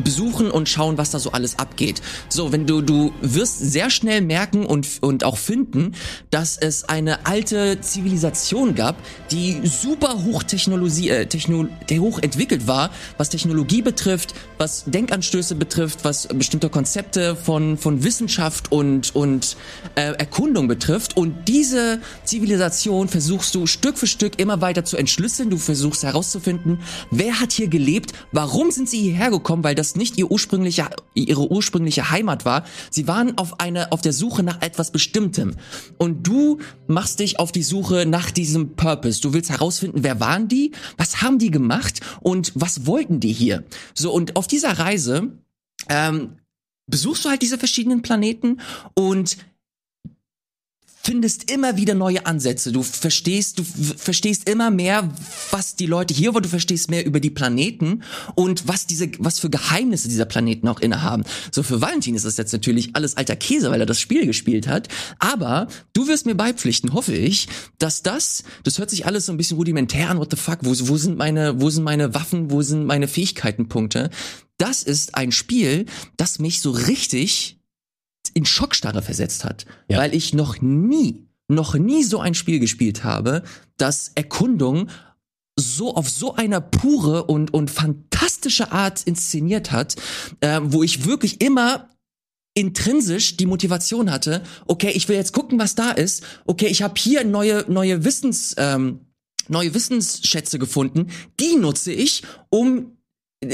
besuchen und schauen, was da so alles abgeht. So, wenn du du wirst sehr schnell merken und und auch finden, dass es eine alte Zivilisation gab, die super hochtechnologie äh, techno der hoch entwickelt war, was Technologie betrifft, was Denkanstöße betrifft, was bestimmte Konzepte von von Wissenschaft und und äh, Erkundung betrifft. Und diese Zivilisation versuchst du Stück für Stück immer weiter zu entschlüsseln, du versuchst herauszufinden, wer hat hier gelebt, warum sind sie hierher gekommen, weil das nicht ihr ursprünglicher, ihre ursprüngliche Heimat war. Sie waren auf eine, auf der Suche nach etwas Bestimmtem. Und du machst dich auf die Suche nach diesem Purpose. Du willst herausfinden, wer waren die? Was haben die gemacht? Und was wollten die hier? So, und auf dieser Reise, ähm, besuchst du halt diese verschiedenen Planeten und findest immer wieder neue Ansätze. Du verstehst, du verstehst immer mehr, was die Leute hier, wo du verstehst mehr über die Planeten und was diese, was für Geheimnisse dieser Planeten auch innehaben. So für Valentin ist das jetzt natürlich alles alter Käse, weil er das Spiel gespielt hat. Aber du wirst mir beipflichten, hoffe ich, dass das, das hört sich alles so ein bisschen rudimentär an. What the fuck? Wo, wo sind meine, wo sind meine Waffen? Wo sind meine Fähigkeitenpunkte? Das ist ein Spiel, das mich so richtig in Schockstarre versetzt hat, Ja. weil ich noch nie, noch nie so ein Spiel gespielt habe, das Erkundung so auf so einer pure und und fantastische Art inszeniert hat, ähm, wo ich wirklich immer intrinsisch die Motivation hatte, okay, ich will jetzt gucken, was da ist. Okay, ich habe hier neue neue Wissens ähm, neue Wissensschätze gefunden, die nutze ich, um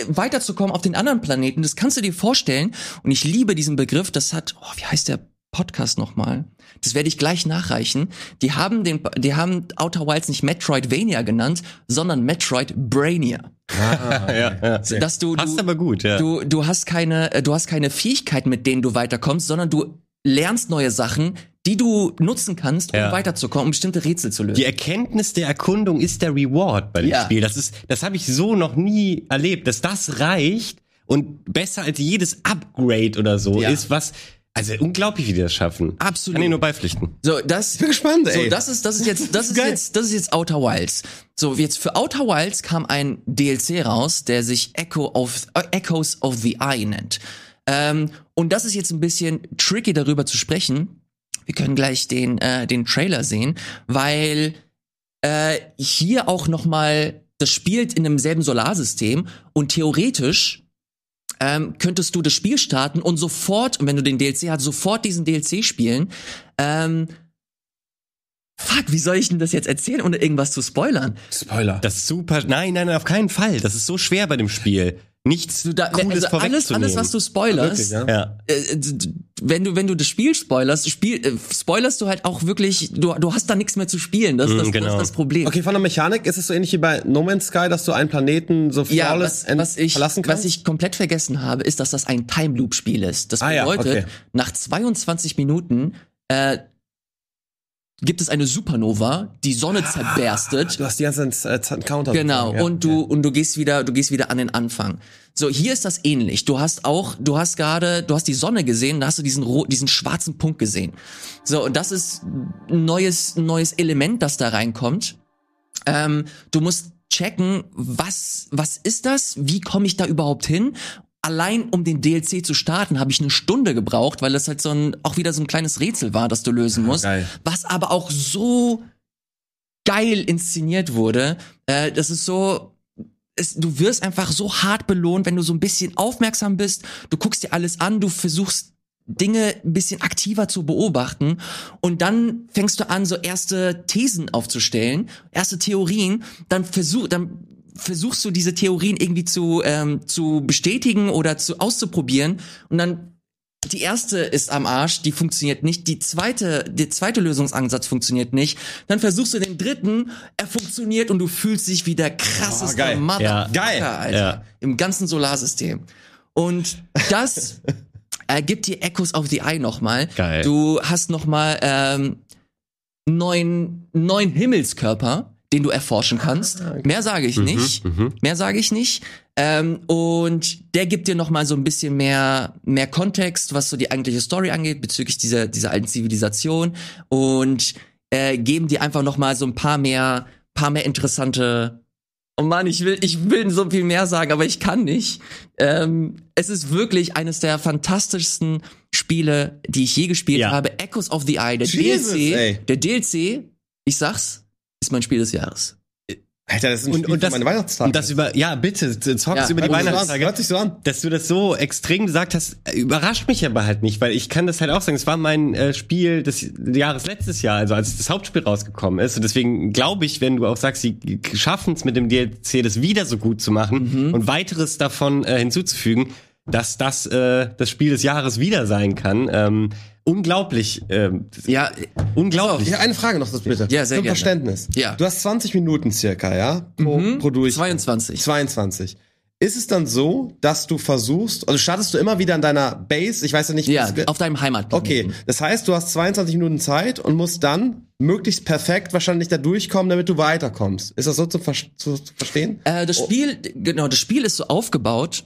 weiterzukommen auf den anderen Planeten. Das kannst du dir vorstellen. Und ich liebe diesen Begriff. Das hat, oh, wie heißt der Podcast nochmal? Das werde ich gleich nachreichen. Die haben den, die haben Outer Wilds nicht Metroidvania genannt, sondern Metroid Brainia. ja, ja. Dass du, du, aber gut, ja. du, du hast keine, äh, du hast keine Fähigkeiten, mit denen du weiterkommst, sondern du lernst neue Sachen, die du nutzen kannst, um Ja. weiterzukommen, um bestimmte Rätsel zu lösen. Die Erkenntnis der Erkundung ist der Reward bei dem Ja. Spiel. Das ist, das habe ich so noch nie erlebt, dass das reicht und besser als jedes Upgrade oder so Ja. ist, was, also unglaublich, wie die das schaffen. Absolut. Kann ich nur beipflichten. So, das. bin gespannt, ey. So, das ist, das ist jetzt, das [LAUGHS] ist Geil. jetzt, das ist jetzt Outer Wilds. So, jetzt für Outer Wilds kam ein DLC raus, der sich Echo of, äh, Echoes of the Eye nennt. Ähm, und das ist jetzt ein bisschen tricky darüber zu sprechen. Wir können gleich den, äh, den Trailer sehen, weil äh, hier auch noch mal das spielt in demselben Solarsystem und theoretisch ähm, könntest du das Spiel starten und sofort, wenn du den DLC hast, sofort diesen DLC spielen. Ähm, fuck, wie soll ich denn das jetzt erzählen, ohne irgendwas zu spoilern? Spoiler. Das ist super. Nein, nein, nein, auf keinen Fall. Das ist so schwer bei dem Spiel. Nichts Du da, Cooles also alles, alles, was du spoilerst, Wirklich, ja? ja. äh, wenn du wenn du das Spiel spoilerst, spiel, äh, spoilerst du halt auch wirklich, du, du hast da nichts mehr zu spielen. Das, ist das, Mm, genau. das ist das Problem. Okay, von der Mechanik ist es so ähnlich wie bei No Man's Sky, dass du einen Planeten so Ja, flawless was, was, ich, verlassen kannst? was ich komplett vergessen habe, ist, dass das ein Time Loop Spiel ist. Das Ah ja, bedeutet, okay. nach 22 Minuten äh, gibt es eine Supernova, die Sonne zerberstet. du hast die ganze Zeit äh, Counter. Genau, ja. und du und du gehst wieder, du gehst wieder an den Anfang. So, hier ist das ähnlich. Du hast auch, du hast gerade, du hast die Sonne gesehen, da hast du diesen diesen schwarzen Punkt gesehen. So, und das ist ein neues neues Element, das da reinkommt. Ähm, du musst checken, was was ist das? Wie komme ich da überhaupt hin? Allein um den DLC zu starten, habe ich eine Stunde gebraucht, weil das halt so ein auch wieder so ein kleines Rätsel war, das du lösen musst. geil. Was aber auch so geil inszeniert wurde. Äh, das ist so, es, du wirst einfach so hart belohnt, wenn du so ein bisschen aufmerksam bist. Du guckst dir alles an, du versuchst Dinge ein bisschen aktiver zu beobachten und dann fängst du an, so erste Thesen aufzustellen, erste Theorien. Dann versuch, dann versuchst du diese Theorien irgendwie zu ähm, zu bestätigen oder zu auszuprobieren und dann die erste ist am Arsch, die funktioniert nicht. Die zweite, der zweite Lösungsansatz funktioniert nicht. Dann versuchst du den dritten, er funktioniert und du fühlst dich wie der krasseste Oh, geil. Motherfucker, Ja. Geil. Alter, Ja. im ganzen Solarsystem. Und das [LAUGHS] äh, gibt dir Echoes of the Eye nochmal. Geil. Du hast nochmal ähm, neuen, neuen Himmelskörper, den du erforschen kannst. Mehr sage ich nicht. Mehr sage ich nicht. Ähm, und der gibt dir noch mal so ein bisschen mehr mehr Kontext, was so die eigentliche Story angeht bezüglich dieser dieser alten Zivilisation und äh, geben dir einfach noch mal so ein paar mehr paar mehr interessante Oh Mann, ich will, ich will so viel mehr sagen, aber ich kann nicht. Ähm, es ist wirklich eines der fantastischsten Spiele, die ich je gespielt Ja. habe. Echoes of the Eye, der Jesus, DLC, ey. der DLC, ich sag's, ist mein Spiel des Jahres. Alter, das ist ein Und, Spiel und das, meine Weihnachtstage. und das über, ja, bitte, zockst Ja, über die Weihnachtstage. Hört sich so an. Dass du das so extrem gesagt hast, überrascht mich aber halt nicht, weil ich kann das halt auch sagen, es war mein äh, Spiel des Jahres letztes Jahr, also als das Hauptspiel rausgekommen ist. Und deswegen glaube ich, wenn du auch sagst, sie schaffen es mit dem DLC, das wieder so gut zu machen und weiteres davon äh, hinzuzufügen, dass das äh, das Spiel des Jahres wieder sein kann. Ähm, unglaublich, ähm, Ja, unglaublich. Ich habe eine Frage noch, das bitte. Ja, sehr Zum gerne. Verständnis. Ja. Du hast 20 Minuten circa, ja? Pro, pro Durchgang. 22. 22. Ist es dann so, dass du versuchst, also startest du immer wieder an deiner Base, ich weiß ja nicht, wie Ja, auf deinem Heimatplaneten. Okay, das heißt, du hast 22 Minuten Zeit und musst dann möglichst perfekt wahrscheinlich da durchkommen, damit du weiterkommst. Ist das so zu, ver zu, zu verstehen? Äh, das Spiel, genau, das Spiel ist so aufgebaut,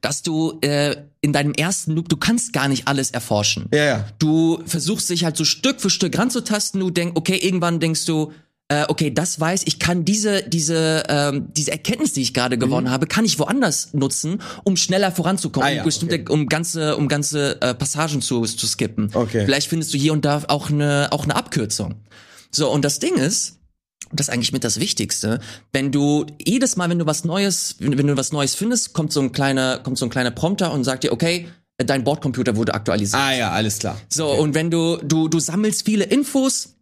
dass du äh, in deinem ersten Loop, du kannst gar nicht alles erforschen. Ja, ja. Du versuchst dich halt so Stück für Stück ranzutasten. Du denkst, okay, irgendwann denkst du, äh, okay, das weiß ich, kann diese diese ähm, diese Erkenntnis, die ich gerade Mhm. gewonnen habe, kann ich woanders nutzen, um schneller voranzukommen, Ah ja, um bestimmte, um ganze um ganze äh, Passagen zu zu skippen. Okay. Vielleicht findest du hier und da auch eine auch eine Abkürzung. So und das Ding ist, und das ist eigentlich mit das Wichtigste. Wenn du jedes Mal, wenn du was Neues, wenn, wenn du was Neues findest, kommt so ein kleiner, kommt so ein kleiner Prompter und sagt dir, okay, dein Bordcomputer wurde aktualisiert. Ah ja, alles klar. So, und wenn du, du, du sammelst viele Infos,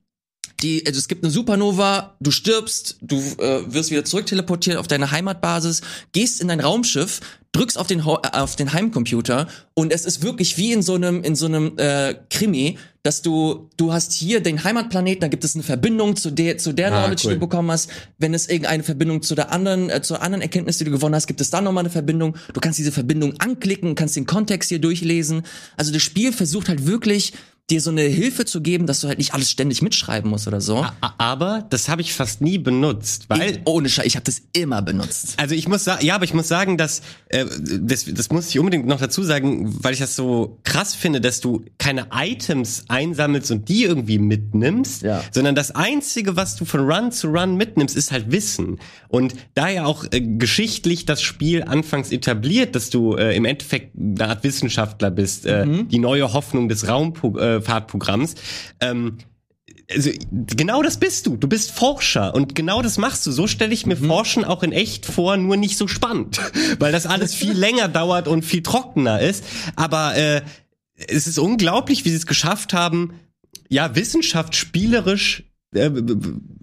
die, also es gibt eine Supernova, du stirbst, du äh, wirst wieder zurückteleportiert auf deine Heimatbasis, gehst in dein Raumschiff, drückst auf den, äh, auf den Heimcomputer und es ist wirklich wie in so einem, in so einem äh, Krimi, dass du, du hast hier den Heimatplaneten, da gibt es eine Verbindung zu der, zu der Ah, Knowledge, cool. die du bekommen hast. Wenn es irgendeine Verbindung zu der anderen, äh, zur anderen Erkenntnis, die du gewonnen hast, gibt es dann nochmal eine Verbindung. Du kannst diese Verbindung anklicken, kannst den Kontext hier durchlesen. Also das Spiel versucht halt wirklich, dir so eine Hilfe zu geben, dass du halt nicht alles ständig mitschreiben musst oder so. Aber das habe ich fast nie benutzt, weil Ich, ohne Scheiß, ich habe das immer benutzt. Also ich muss sagen, ja, aber ich muss sagen, dass äh, das, das muss ich unbedingt noch dazu sagen, weil ich das so krass finde, dass du keine Items einsammelst und die irgendwie mitnimmst, Ja. sondern das einzige, was du von Run zu Run mitnimmst, ist halt Wissen. Und da ja auch äh, geschichtlich das Spiel anfangs etabliert, dass du äh, im Endeffekt eine Art Wissenschaftler bist, äh, die neue Hoffnung des Raumfahrtprogramms. Ähm, also genau das bist du. Du bist Forscher und genau das machst du. So stelle ich mir Forschen auch in echt vor, nur nicht so spannend, [LAUGHS] weil das alles viel [LAUGHS] länger dauert und viel trockener ist. Aber äh, es ist unglaublich, wie sie es geschafft haben, ja Wissenschaft spielerisch äh,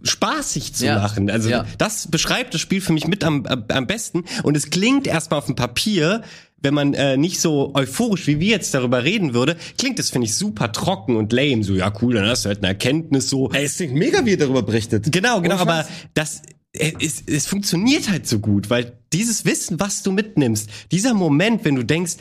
spaßig zu Ja. machen. Also Ja. das beschreibt das Spiel für mich mit am am besten. Und es klingt erstmal auf dem Papier, wenn man äh, nicht so euphorisch wie wir jetzt darüber reden würde, klingt das, finde ich, super trocken und lame. So, ja cool, dann hast du halt eine Erkenntnis so. Ey, es klingt mega, wie ihr darüber berichtet. Genau, genau, aber das äh, es, es funktioniert halt so gut, weil dieses Wissen, was du mitnimmst, dieser Moment, wenn du denkst,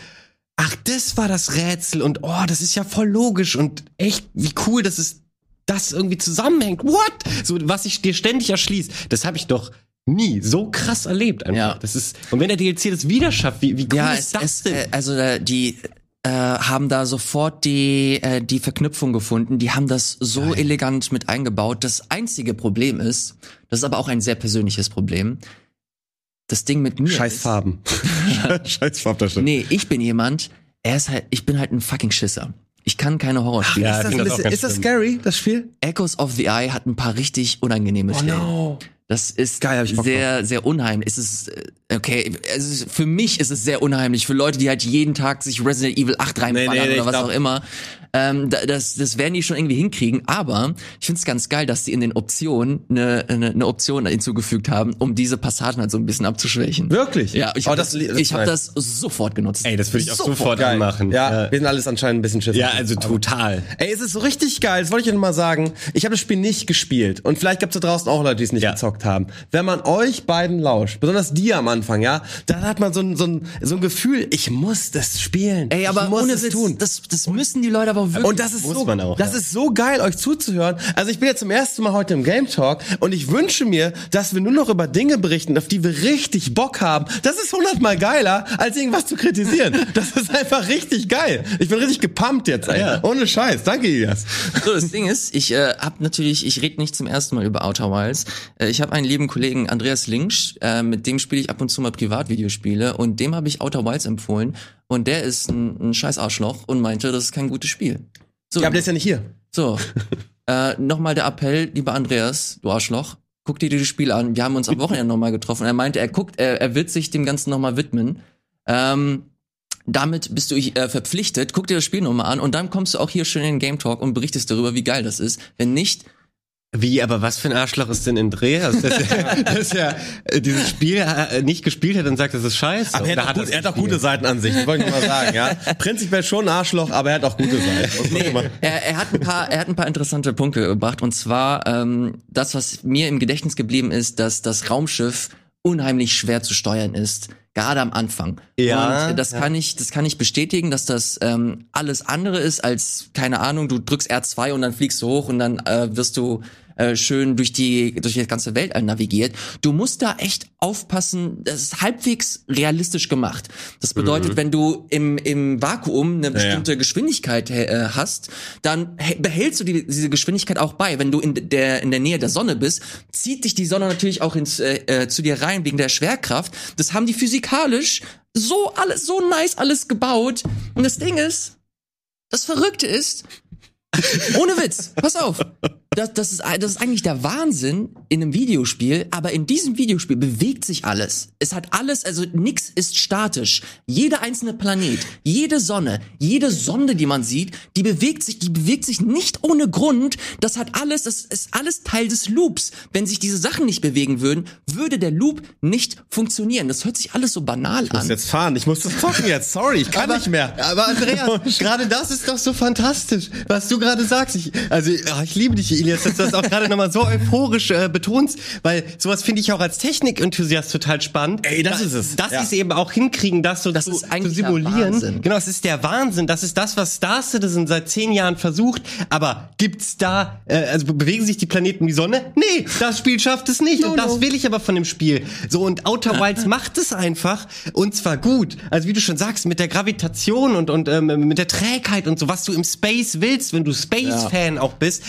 ach, das war das Rätsel und oh, das ist ja voll logisch und echt, wie cool, dass es das irgendwie zusammenhängt. What? So, was ich dir ständig erschließt, das habe ich doch nie so krass erlebt einfach. Ja. Das ist und wenn der DLC das wieder schafft, wie, wie cool Ja, ist es, das es, denn? äh, also äh, die äh, haben da sofort die äh, die Verknüpfung gefunden. Die haben das so elegant mit eingebaut. Das einzige Problem ist, das ist aber auch ein sehr persönliches Problem. Das Ding mit mir. Scheiß Farben. [LAUGHS] [LAUGHS] Scheiß Farbdarstellung. Nee, ich bin jemand. Er ist halt. Ich bin halt ein fucking Schisser. Ich kann keine Horrorspiele. Ja, ist das, das bisschen, ist das scary, das Spiel? Echoes of the Eye hat ein paar richtig unangenehme Stellen. no. Das ist Geil, ich Bock sehr, sehr unheimlich. Es ist, äh, okay, es ist, für mich ist es sehr unheimlich. Für Leute, die halt jeden Tag sich Resident Evil 8 reinballern Nee, nee, nee, oder was glaub- auch immer. Ähm, da- das, das werden die schon irgendwie hinkriegen. Aber ich finde es ganz geil, dass sie in den Optionen eine, eine, eine Option hinzugefügt haben, um diese Passagen halt so ein bisschen abzuschwächen. Wirklich? Ja, ich Oh, habe das das, das ich hab das sofort genutzt. Ey, das würde ich auch sofort, Geil. anmachen. Ja, wir sind alles anscheinend ein bisschen Schiss. ja, also total. Ey, es ist so richtig geil, das wollte ich euch mal sagen. Ich habe das Spiel nicht gespielt und vielleicht gibt's da draußen auch Leute, die es nicht Ja. gezockt haben. Wenn man euch beiden lauscht, besonders dir am Anfang, ja, dann hat man so ein, so ein, so ein Gefühl, ich muss das spielen. Ey, aber ich muss ohne es Witz, tun. das, das müssen die Leute aber auch wirklich. Und das ist Muss so, man auch, das ja. ist so geil, euch zuzuhören. Also ich bin jetzt zum ersten Mal heute im Game Talk und ich wünsche mir, dass wir nur noch über Dinge berichten, auf die wir richtig Bock haben. Das ist hundertmal geiler, als irgendwas zu kritisieren. [LAUGHS] Das ist einfach richtig geil. Ich bin richtig gepumpt jetzt, ey. Ja. Ohne Scheiß. Danke, Ilias. So, das Ding ist, ich äh, habe natürlich, ich rede nicht zum ersten Mal über Outer Wilds. Äh, ich habe einen lieben Kollegen, Andreas Linksch, äh, mit dem spiele ich ab und zu mal Privatvideospiele und dem habe ich Outer Wilds empfohlen und der ist ein, ein scheiß Arschloch und meinte, das ist kein gutes Spiel. So, Ja, aber der ist ja nicht hier. so. [LAUGHS] äh, nochmal der Appell, lieber Andreas, du Arschloch, guck dir dieses Spiel an. Wir haben uns am Wochenende [LAUGHS] nochmal getroffen. Er meinte, er guckt, er, er wird sich dem Ganzen nochmal widmen. Ähm, damit bist du äh, verpflichtet, guck dir das Spiel nochmal an und dann kommst du auch hier schön in den Game Talk und berichtest darüber, wie geil das ist. Wenn nicht, Wie, aber was für ein Arschloch ist denn Andreas? Das ist ja, [LAUGHS] das ist ja äh, dieses Spiel äh, nicht gespielt hat und sagt, das ist scheiße. Aber er hat, auch, gut, er hat auch gute Seiten an sich, das wollte ich mal sagen, ja. [LAUGHS] Prinzipiell schon ein Arschloch, aber er hat auch gute Seiten. Immer- er, er hat ein paar, er hat ein paar interessante Punkte gebracht und zwar ähm, das, was mir im Gedächtnis geblieben ist, dass das Raumschiff unheimlich schwer zu steuern ist, gerade am Anfang. Ja, und das kann ich, das kann ich bestätigen, dass das ähm, alles andere ist als keine Ahnung. Du drückst R2 und dann fliegst du hoch und dann äh, wirst du äh, schön durch die durch die ganze Welt navigiert. Du musst da echt aufpassen. Das ist halbwegs realistisch gemacht. Das bedeutet, wenn du im im Vakuum eine bestimmte Geschwindigkeit äh, hast, dann hä- behältst du die, diese Geschwindigkeit auch bei. Wenn du in der in der Nähe der Sonne bist, zieht dich die Sonne natürlich auch ins äh, äh, zu dir rein wegen der Schwerkraft. Das haben die physikalisch so alles so nice alles gebaut. Und das Ding ist, das Verrückte ist, ohne Witz, pass auf. Das, das, ist, das ist eigentlich der Wahnsinn in einem Videospiel, aber in diesem Videospiel bewegt sich alles. Es hat alles, also nix ist statisch. Jeder einzelne Planet, jede Sonne, jede Sonde, die man sieht, die bewegt sich, die bewegt sich nicht ohne Grund. Das hat alles, das ist alles Teil des Loops. Wenn sich diese Sachen nicht bewegen würden, würde der Loop nicht funktionieren. Das hört sich alles so banal Ich muss an. jetzt fahren, ich muss das zocken jetzt. Sorry, ich kann nicht mehr. Aber Andreas, [LAUGHS] gerade das ist doch so fantastisch, was du gerade sagst. Ich, also ah, ich liebe dich, Elias, dass du das auch gerade nochmal so euphorisch äh, betonst, weil sowas finde ich auch als Technikenthusiast total spannend. Ey, das Da- ist es. Dass Ja. sie es eben auch hinkriegen, das so Das zu, ist eigentlich zu simulieren. der Wahnsinn. Genau, es ist der Wahnsinn. Das ist das, was Star Citizen seit zehn Jahren versucht. Aber gibt's da, äh, also bewegen sich die Planeten die Sonne? Nee, das Spiel schafft es nicht. und das will ich aber von dem Spiel. So, und Outer Wilds [LAUGHS] macht es einfach. Und zwar gut. Also wie du schon sagst, mit der Gravitation und, und ähm, mit der Trägheit und so, was du im Space willst, wenn du Space-Fan auch bist.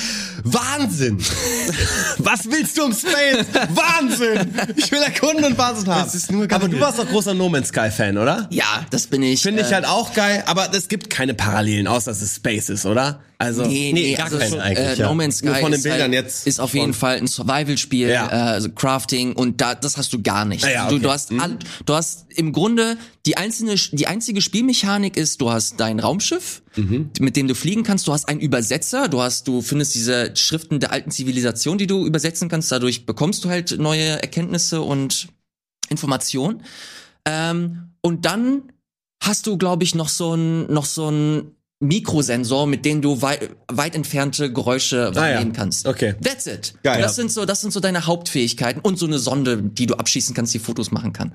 Wahnsinn! [LAUGHS] Was willst du im Space? Wahnsinn! Ich will erkunden und Basis haben. Das ist nur geil. aber du warst doch großer No Man's Sky Fan, oder? Ja, das bin ich. Finde ich äh, halt auch geil, aber es gibt keine Parallelen, außer dass es Space ist, oder? Also Nee, Nee, nee, gar also keinen so, eigentlich, äh, ja. No Man's Sky von den ist, Bildern halt, jetzt ist auf von- jeden Fall ein Survival-Spiel, Ja. äh, also Crafting und da, das hast du gar nicht. Ah ja, du, okay. du hast all, du hast im Grunde die einzelne, die einzige Spielmechanik ist, du hast dein Raumschiff, Mhm. mit dem du fliegen kannst, du hast einen Übersetzer, du hast, du findest diese Schriften der alten Zivilisation, die du übersetzen kannst, dadurch bekommst du halt neue Erkenntnisse und Informationen. Ähm, und dann hast du, glaube ich, noch so ein, noch so ein Mikrosensor, mit dem du wei weit entfernte Geräusche Ah ja. wahrnehmen kannst. Okay. That's it. Geil. Das sind so, das sind so deine Hauptfähigkeiten und so eine Sonde, die du abschießen kannst, die Fotos machen kann.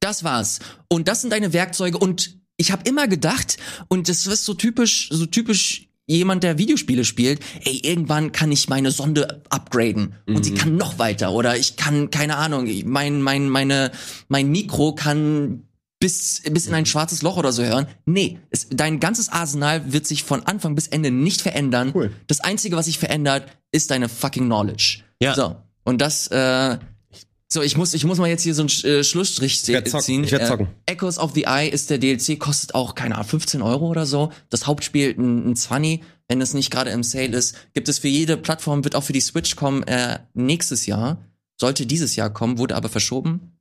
Das war's. Und das sind deine Werkzeuge und ich habe immer gedacht und das ist so typisch, so typisch jemand, der Videospiele spielt, ey, irgendwann kann ich meine Sonde upgraden und Mhm. sie kann noch weiter oder ich kann keine Ahnung, mein mein meine mein Mikro kann bis, bis in ein schwarzes Loch oder so hören. Nee, es, dein ganzes Arsenal wird sich von Anfang bis Ende nicht verändern. Cool. Das Einzige, was sich verändert, ist deine fucking Knowledge. Ja. So. Und das, äh, so, ich muss, ich muss mal jetzt hier so einen äh, Schlussstrich ze- zocken. ziehen. Ich werd zocken. Äh, Echoes of the Eye ist der DLC, kostet auch, keine Ahnung, 15 Euro oder so. Das Hauptspiel ein, ein 20, wenn es nicht gerade im Sale ist. Gibt es für jede Plattform, wird auch für die Switch kommen, äh, nächstes Jahr. Sollte dieses Jahr kommen, wurde aber verschoben.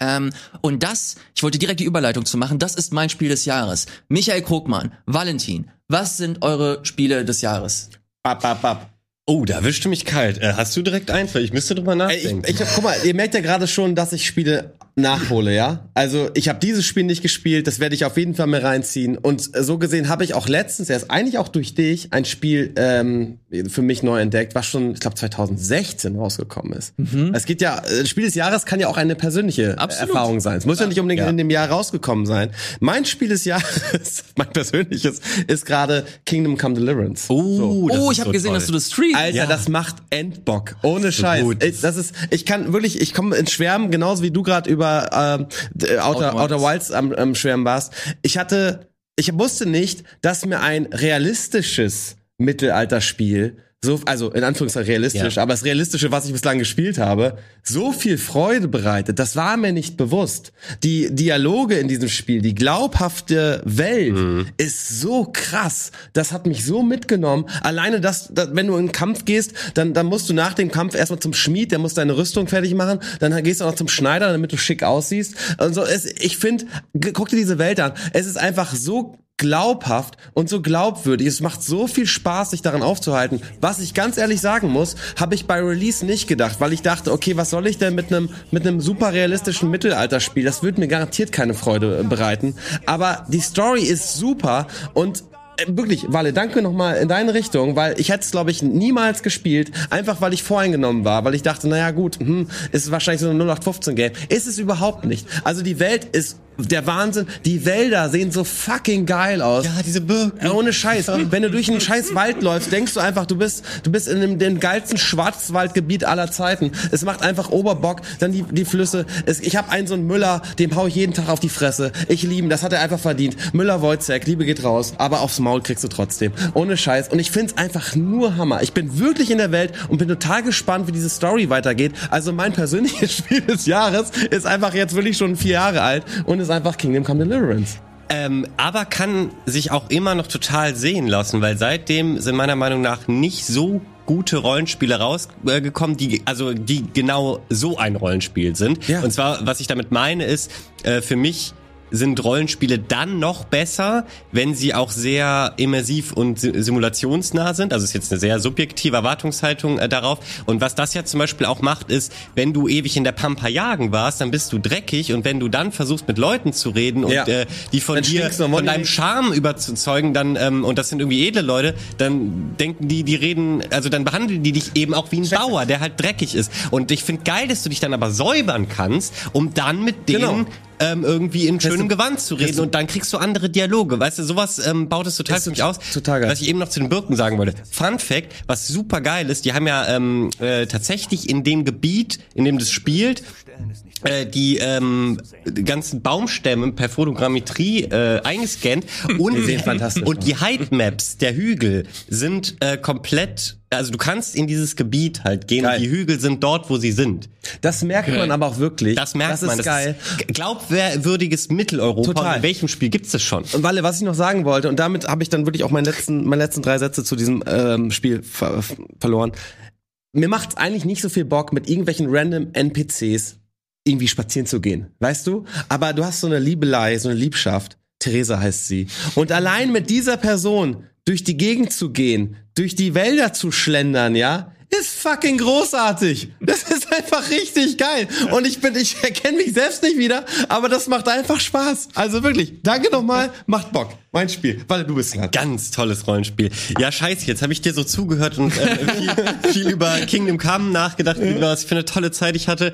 Ähm, und das, ich wollte direkt die Überleitung zu machen, das ist mein Spiel des Jahres. Michael Krogmann, Valentin, was sind eure Spiele des Jahres? Bap, bap, bap. Oh, da erwischte mich kalt. Äh, hast du direkt eins? Ich müsste drüber Ey, ich, nachdenken. ich hab, guck mal, ihr merkt ja gerade schon, dass ich Spiele nachhole, ja? Also ich habe dieses Spiel nicht gespielt, das werde ich auf jeden Fall mir reinziehen. Und so gesehen habe ich auch letztens, erst eigentlich auch durch dich, ein Spiel ähm, für mich neu entdeckt, was schon, ich glaube, 2016 rausgekommen ist. Es geht ja, Spiel des Jahres kann ja auch eine persönliche Absolut. Erfahrung sein. Es muss ja nicht unbedingt Ja. in dem Jahr rausgekommen sein. Mein Spiel des Jahres, [LAUGHS] mein persönliches, ist gerade Kingdom Come Deliverance. oh, das oh, ich habe so gesehen, toll. dass du das streamst. Alter, Ja. das macht Endbock. Ohne Scheiß. gut. Ich, das ist, ich kann wirklich, ich komme ins Schwärmen, genauso wie du gerade über ähm, d- Outer, Outer. Wilds am, am Schwärmen warst. Ich hatte, ich wusste nicht, dass mir ein realistisches Mittelalterspiel so, also in Anführungszeichen realistisch, Ja. aber das Realistische, was ich bislang gespielt habe, so viel Freude bereitet, das war mir nicht bewusst. Die Dialoge in diesem Spiel, die glaubhafte Welt ist so krass. Das hat mich so mitgenommen. Alleine das, das wenn du in den Kampf gehst, dann, dann musst du nach dem Kampf erstmal zum Schmied, der muss deine Rüstung fertig machen, dann gehst du auch noch zum Schneider, damit du schick aussiehst. Also es, ich finde, guck dir diese Welt an. Es ist einfach so glaubhaft und so glaubwürdig. Es macht so viel Spaß, sich daran aufzuhalten. Was ich ganz ehrlich sagen muss, habe ich bei Release nicht gedacht, weil ich dachte, okay, was soll ich denn mit einem mit einem super realistischen Mittelalterspiel? Das wird mir garantiert keine Freude äh, bereiten. Aber die Story ist super und äh, Wirklich, Walle, danke nochmal in deine Richtung, weil ich hätte es, glaube ich, niemals gespielt, einfach weil ich voreingenommen war, weil ich dachte, naja gut, hm, ist wahrscheinlich so ein 0815-Game. Ist es überhaupt nicht. Also die Welt ist der Wahnsinn. Die Wälder sehen so fucking geil aus. Ja, diese Birken. Ja, Ohne Scheiß. Wenn du durch einen scheiß Wald läufst, denkst du einfach, du bist, du bist in dem, dem geilsten Schwarzwaldgebiet aller Zeiten. Es macht einfach Oberbock, dann die, die Flüsse. Es, ich habe einen so einen Müller, dem hau ich jeden Tag auf die Fresse. Ich liebe ihn, das hat er einfach verdient. Müller-Wojcek, Liebe geht raus, aber aufs Maul kriegst du trotzdem. Ohne Scheiß. Und ich find's einfach nur Hammer. Ich bin wirklich in der Welt und bin total gespannt, wie diese Story weitergeht. Also mein persönliches [LAUGHS] Spiel des Jahres ist einfach jetzt wirklich schon vier Jahre alt und ist einfach Kingdom Come Deliverance. Ähm, aber kann sich auch immer noch total sehen lassen, weil seitdem sind meiner Meinung nach nicht so gute Rollenspiele rausgekommen, gekommen, die also die genau so ein Rollenspiel sind. Ja. Und zwar, was ich damit meine, ist äh, für mich sind Rollenspiele dann noch besser, wenn sie auch sehr immersiv und si- simulationsnah sind. Also es ist jetzt eine sehr subjektive Erwartungshaltung äh, darauf. Und was das ja zum Beispiel auch macht, ist, wenn du ewig in der Pampa jagen warst, dann bist du dreckig und wenn du dann versuchst mit Leuten zu reden und Ja. äh, die von Dann dir, von deinem. Charme überzeugen, dann ähm, und das sind irgendwie edle Leute, dann denken die, die reden, also dann behandeln die dich eben auch wie ein Bauer, der halt dreckig ist. Und ich finde geil, dass du dich dann aber säubern kannst, um dann mit denen Genau. Ähm, irgendwie in schönem du- Gewand zu reden und dann kriegst du andere Dialoge. Weißt du, sowas ähm, baut es total für mich aus. total geil. Was ich eben noch zu den Birken sagen wollte. Fun Fact, was super geil ist, die haben ja ähm, äh, tatsächlich in dem Gebiet, in dem das spielt, die ähm, ganzen Baumstämme per Fotogrammetrie äh, eingescannt und, und die Heightmaps der Hügel sind äh, komplett, also du kannst in dieses Gebiet halt gehen Geil. und die Hügel sind dort, wo sie sind. Das merkt man aber auch wirklich. Das merkt das man. Ist geil. Ist glaubwürdiges Mitteleuropa. Total. In welchem Spiel gibt's das schon? Und Walle, was ich noch sagen wollte, und damit habe ich dann wirklich auch meine letzten, meine letzten drei Sätze zu diesem ähm, Spiel ver verloren. Mir macht's eigentlich nicht so viel Bock, mit irgendwelchen random NPCs irgendwie spazieren zu gehen. Weißt du? Aber du hast so eine Liebelei, so eine Liebschaft. Theresa heißt sie. Und allein mit dieser Person durch die Gegend zu gehen, durch die Wälder zu schlendern, ja, ist fucking großartig. Das [LAUGHS] ist einfach richtig geil. Und ich bin, ich erkenne mich selbst nicht wieder, aber das macht einfach Spaß. Also wirklich, danke nochmal, macht Bock. Mein Spiel, weil du bist dran. Ganz tolles Rollenspiel. Ja, scheiße, jetzt habe ich dir so zugehört und äh, [LAUGHS] viel, viel über Kingdom Come nachgedacht, wie was für eine tolle Zeit ich hatte.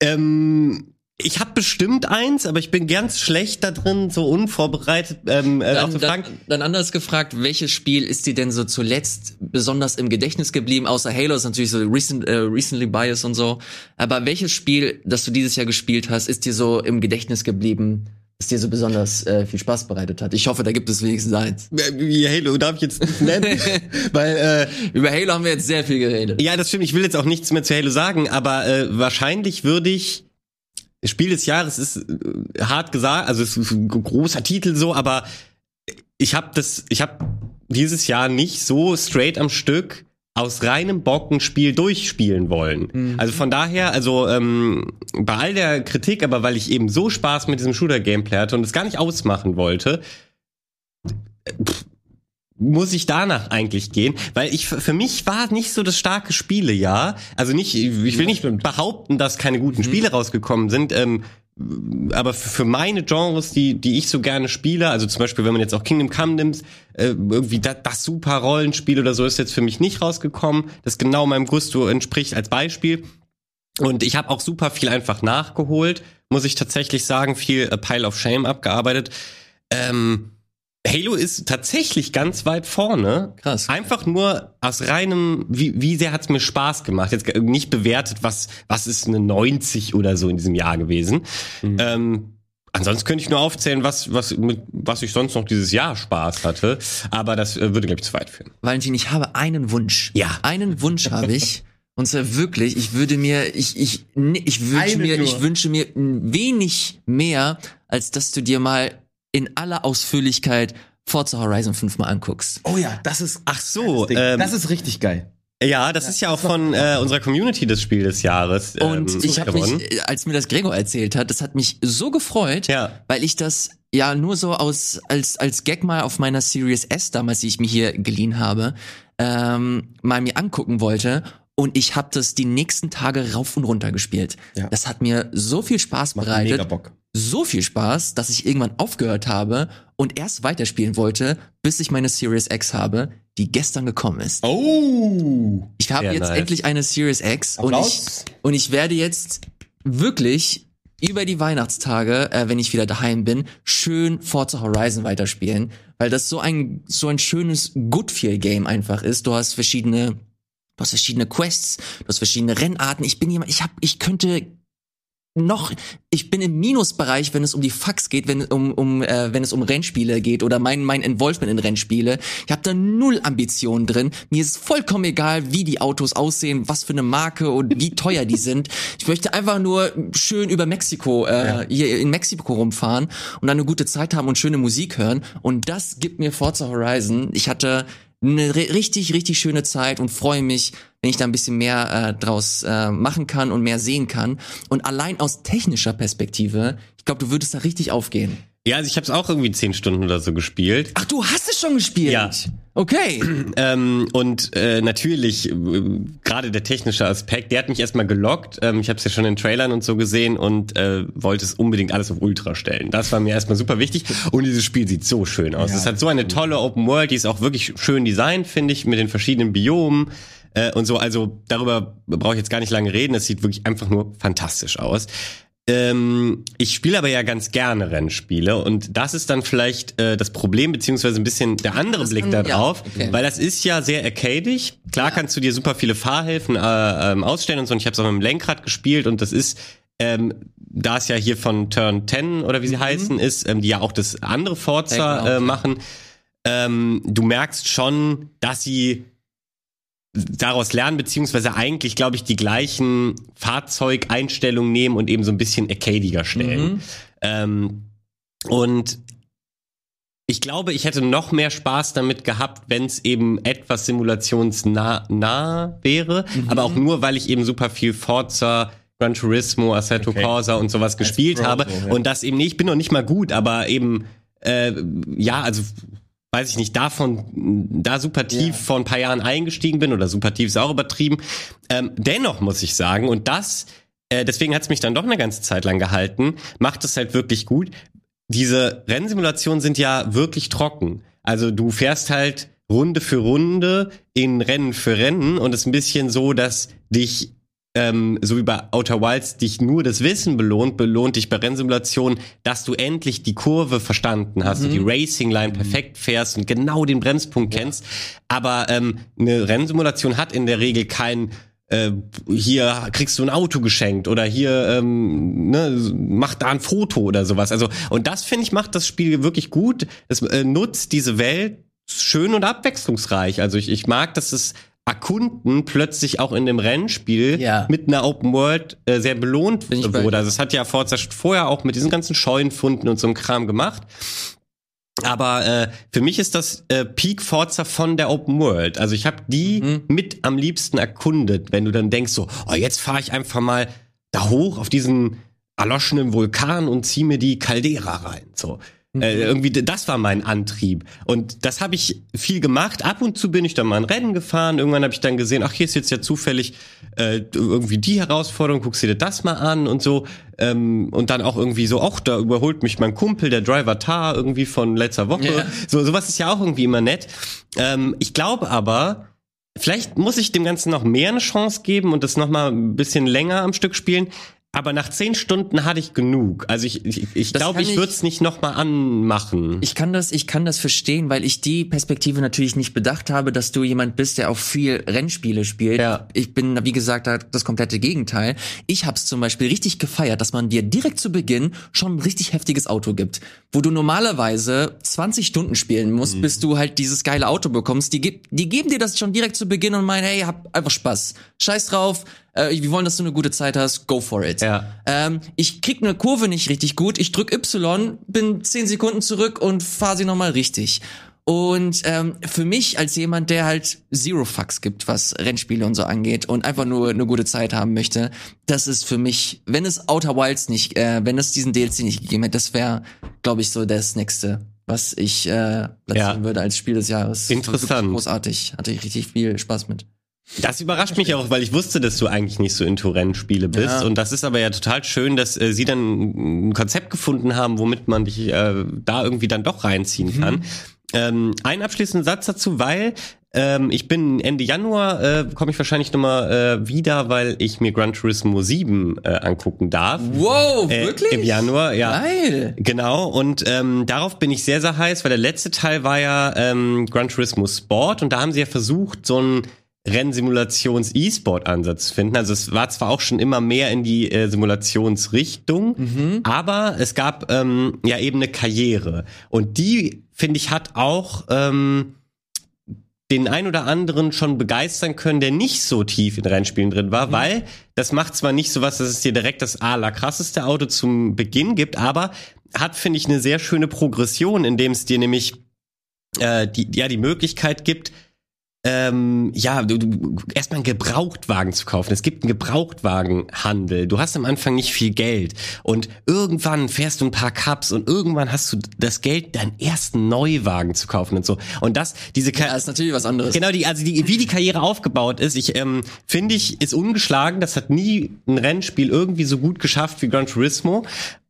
Ähm, ich habe bestimmt eins, aber ich bin ganz schlecht da drin, so unvorbereitet ähm, äh, Dann, zu dann, fragen. dann anders gefragt, welches Spiel ist dir denn so zuletzt besonders im Gedächtnis geblieben? Außer Halo ist natürlich so recent, äh, recently biased und so. Aber welches Spiel, das du dieses Jahr gespielt hast, ist dir so im Gedächtnis geblieben, das dir so besonders äh, viel Spaß bereitet hat? Ich hoffe, da gibt es wenigstens eins. Wie Halo darf ich jetzt nicht nennen, [LAUGHS] weil äh, Über Halo haben wir jetzt sehr viel geredet. Ja, das stimmt. Ich will jetzt auch nichts mehr zu Halo sagen, aber äh, wahrscheinlich würde ich Spiel des Jahres ist äh, hart gesagt, also es ist ein großer Titel so, aber ich habe das, ich habe dieses Jahr nicht so straight am Stück aus reinem Bock ein Spiel durchspielen wollen. Also von daher, also ähm, bei all der Kritik, aber weil ich eben so Spaß mit diesem Shooter-Gameplay hatte und es gar nicht ausmachen wollte, muss ich danach eigentlich gehen, weil ich für mich war nicht so das starke Spielejahr. Also nicht, ich will nicht behaupten, dass keine guten Spiele rausgekommen sind. Ähm, aber für meine Genres, die die ich so gerne spiele, also zum Beispiel, wenn man jetzt auch Kingdom Come nimmt, äh, irgendwie das, das super Rollenspiel oder so ist jetzt für mich nicht rausgekommen, das genau meinem Gusto entspricht als Beispiel. Und ich habe auch super viel einfach nachgeholt, muss ich tatsächlich sagen, viel A Pile of Shame abgearbeitet. Ähm, Halo ist tatsächlich ganz weit vorne. Krass. Einfach nur aus reinem, wie, wie sehr hat's mir Spaß gemacht. Jetzt nicht bewertet, was, was ist eine 90 oder so in diesem Jahr gewesen. Ähm, ansonsten könnte ich nur aufzählen, was, was, mit, was ich sonst noch dieses Jahr Spaß hatte. Aber das äh, würde, glaube ich, zu weit führen. Valentin, ich habe einen Wunsch. Ja. Einen Wunsch habe ich. [LAUGHS] Und zwar wirklich, ich würde mir, ich, ich, ne- ich wünsche Einen mir, nur. ich wünsche mir ein wenig mehr, als dass du dir mal in aller Ausführlichkeit Forza Horizon 5 mal anguckst. Oh ja, das ist, Ach so, Ding. ähm, das ist richtig geil. ja, das ist ja auch von äh, unserer Community das Spiel des Jahres. Und ähm, ich habe mich, äh, als mir das Gregor erzählt hat, das hat mich so gefreut, Ja. weil ich das ja nur so aus als als Gag mal auf meiner Series S damals, die ich mir hier geliehen habe, ähm, mal mir angucken wollte. Und ich habe das die nächsten Tage rauf und runter gespielt. Ja. Das hat mir so viel Spaß Macht bereitet, mega Bock. So viel Spaß, dass ich irgendwann aufgehört habe und erst weiterspielen wollte, bis ich meine Series X habe, die gestern gekommen ist. Oh. Ich habe jetzt nice. endlich eine Series X und ich, und ich werde jetzt wirklich über die Weihnachtstage, äh, wenn ich wieder daheim bin, schön Forza Horizon weiterspielen, weil das so ein so ein schönes Good Feel Game einfach ist. Du hast verschiedene du hast verschiedene Quests, du hast verschiedene Rennarten. Ich bin jemand, ich habe ich könnte noch, ich bin im Minusbereich, wenn es um die Fax geht, wenn um, um äh, wenn es um Rennspiele geht oder mein mein Involvement in Rennspiele. Ich habe da null Ambitionen drin. Mir ist vollkommen egal, wie die Autos aussehen, was für eine Marke und wie teuer die sind. Ich möchte einfach nur schön über Mexiko äh, hier in Mexiko rumfahren und dann eine gute Zeit haben und schöne Musik hören. Und das gibt mir Forza Horizon. Ich hatte eine ri- richtig, richtig schöne Zeit und freue mich, wenn ich da ein bisschen mehr äh, draus äh, machen kann und mehr sehen kann. Und allein aus technischer Perspektive, ich glaube, du würdest da richtig aufgehen. Ja, also ich habe es auch irgendwie zehn Stunden oder so gespielt. Ach, du hast es schon gespielt? Ja. Okay. [CLEARS THROAT] Ähm, und äh, natürlich, äh, gerade der technische Aspekt, der hat mich erstmal gelockt. Ähm, ich habe es ja schon in Trailern und so gesehen und äh, wollte es unbedingt alles auf Ultra stellen. Das war mir erstmal super wichtig. Und dieses Spiel sieht so schön aus. es hat so eine tolle Open World, die ist auch wirklich schön designt, finde ich, mit den verschiedenen Biomen äh, und so. Also darüber brauche ich jetzt gar nicht lange reden. Es sieht wirklich einfach nur fantastisch aus. Ähm, ich spiele aber ja ganz gerne Rennspiele und das ist dann vielleicht äh, das Problem beziehungsweise ein bisschen der andere Das Blick kann- da ja, okay. weil das ist ja sehr arcadig. Klar kannst du dir super viele Fahrhilfen äh, ähm, ausstellen und so. Und ich habe es auch mit dem Lenkrad gespielt und das ist ähm, da es ja hier von Turn 10 oder wie sie heißen ist, ähm, die ja auch das andere Forza Ja, äh, machen, ähm, du merkst schon, dass sie daraus lernen, beziehungsweise eigentlich, glaube ich, die gleichen Fahrzeugeinstellungen nehmen und eben so ein bisschen arcadiger stellen. Mhm. Ähm, und ich glaube, ich hätte noch mehr Spaß damit gehabt, wenn es eben etwas simulationsnah nah wäre, Mhm. aber auch nur, weil ich eben super viel Forza, Gran Turismo, Assetto Okay. Corsa und sowas gespielt Pro habe so, ja. und das eben nicht, ich bin noch nicht mal gut, aber eben äh, ja, also weiß ich nicht, davon da super tief Ja. vor ein paar Jahren eingestiegen bin oder super tief ist auch übertrieben. Ähm, dennoch muss ich sagen, und das, äh, deswegen hat es mich dann doch eine ganze Zeit lang gehalten, macht es halt wirklich gut. Diese Rennsimulationen sind ja wirklich trocken. Also du fährst halt Runde für Runde in Rennen für Rennen und es ist ein bisschen so, dass dich ähm, so wie bei Outer Wilds dich nur das Wissen belohnt, belohnt dich bei Rennsimulationen, dass du endlich die Kurve verstanden hast, und die Racing Line perfekt fährst und genau den Bremspunkt kennst. Aber ähm, eine Rennsimulation hat in der Regel kein äh, hier kriegst du ein Auto geschenkt oder hier ähm, ne, mach da ein Foto oder sowas. Also und das finde ich macht das Spiel wirklich gut. Es äh, nutzt diese Welt schön und abwechslungsreich. Also ich, ich mag, dass es Erkunden plötzlich auch in dem Rennspiel Ja. mit einer Open World äh, sehr belohnt wurde. Also es hat ja Forza vorher auch mit diesen ganzen Scheunenfunden und so einem Kram gemacht. Aber äh, für mich ist das äh, Peak Forza von der Open World. Also ich habe die Mhm. mit am liebsten erkundet, wenn du dann denkst so, oh, jetzt fahre ich einfach mal da hoch auf diesen erloschenen Vulkan und zieh mir die Caldera rein. So. Mhm. Äh, irgendwie, das war mein Antrieb. Und das habe ich viel gemacht. Ab und zu bin ich dann mal ein Rennen gefahren. Irgendwann habe ich dann gesehen, ach, hier ist jetzt ja zufällig äh, irgendwie die Herausforderung, guckst dir das mal an und so. Ähm, und dann auch irgendwie so, ach, da überholt mich mein Kumpel, der Driver Tar, irgendwie von letzter Woche. Ja. So, sowas ist ja auch irgendwie immer nett. Ähm, ich glaube aber, vielleicht muss ich dem Ganzen noch mehr eine Chance geben und das noch mal ein bisschen länger am Stück spielen. Aber nach zehn Stunden hatte ich genug. Also ich, ich, ich glaube, ich ich- würde es nicht noch mal anmachen. Ich kann das, ich kann das verstehen, weil ich die Perspektive natürlich nicht bedacht habe, dass du jemand bist, der auch viel Rennspiele spielt. Ja. Ich bin, wie gesagt, da das komplette Gegenteil. Ich habe es zum Beispiel richtig gefeiert, dass man dir direkt zu Beginn schon ein richtig heftiges Auto gibt, wo du normalerweise 20 Stunden spielen musst, bis du halt dieses geile Auto bekommst. Die, die geben dir das schon direkt zu Beginn und meinen, hey, hab einfach Spaß. Scheiß drauf. Äh, wir wollen, dass du eine gute Zeit hast. Go for it. Ja. Ähm, ich krieg eine Kurve nicht richtig gut. Ich drück Y, bin 10 Sekunden zurück und fahre sie nochmal richtig. Und ähm, für mich als jemand, der halt Zero Fucks gibt, was Rennspiele und so angeht und einfach nur eine gute Zeit haben möchte, das ist für mich, wenn es Outer Wilds nicht, äh, wenn es diesen DLC nicht gegeben hätte, das wäre, glaube ich, so das nächste, was ich äh, platzieren Ja. würde als Spiel des Jahres. Interessant. Großartig. Hatte ich richtig viel Spaß mit. Das überrascht mich auch, weil ich wusste, dass du eigentlich nicht so into Rennspiele bist. Ja. Und das ist aber ja total schön, dass äh, sie dann ein Konzept gefunden haben, womit man dich äh, da irgendwie dann doch reinziehen kann. Ähm, einen abschließenden Satz dazu, weil ähm, ich bin Ende Januar, äh, komme ich wahrscheinlich nochmal äh, wieder, weil ich mir Gran Turismo 7 äh, angucken darf. Wow, Äh, wirklich? Im Januar, ja. Geil. Genau, und ähm, darauf bin ich sehr, sehr heiß, weil der letzte Teil war ja ähm, Gran Turismo Sport und da haben sie ja versucht, so einen Rennsimulations-E-Sport-Ansatz finden. Also es war zwar auch schon immer mehr in die äh, Simulationsrichtung, aber es gab ähm, ja eben eine Karriere. Und die, finde ich, hat auch ähm, den ein oder anderen schon begeistern können, der nicht so tief in Rennspielen drin war, weil das macht zwar nicht so was, dass es dir direkt das allerkrasseste Auto zum Beginn gibt, aber hat, finde ich, eine sehr schöne Progression, indem es dir nämlich äh, die, ja, die Möglichkeit gibt, ähm, ja, du, du erstmal einen Gebrauchtwagen zu kaufen. Es gibt einen Gebrauchtwagenhandel. Du hast am Anfang nicht viel Geld und irgendwann fährst du ein paar Cups und irgendwann hast du das Geld, deinen ersten Neuwagen zu kaufen und so. Und das, diese Ka Ja, ist natürlich was anderes. Genau, die, also die, wie die Karriere aufgebaut ist, ich ähm, finde ich, ist ungeschlagen. Das hat nie ein Rennspiel irgendwie so gut geschafft wie Gran Turismo.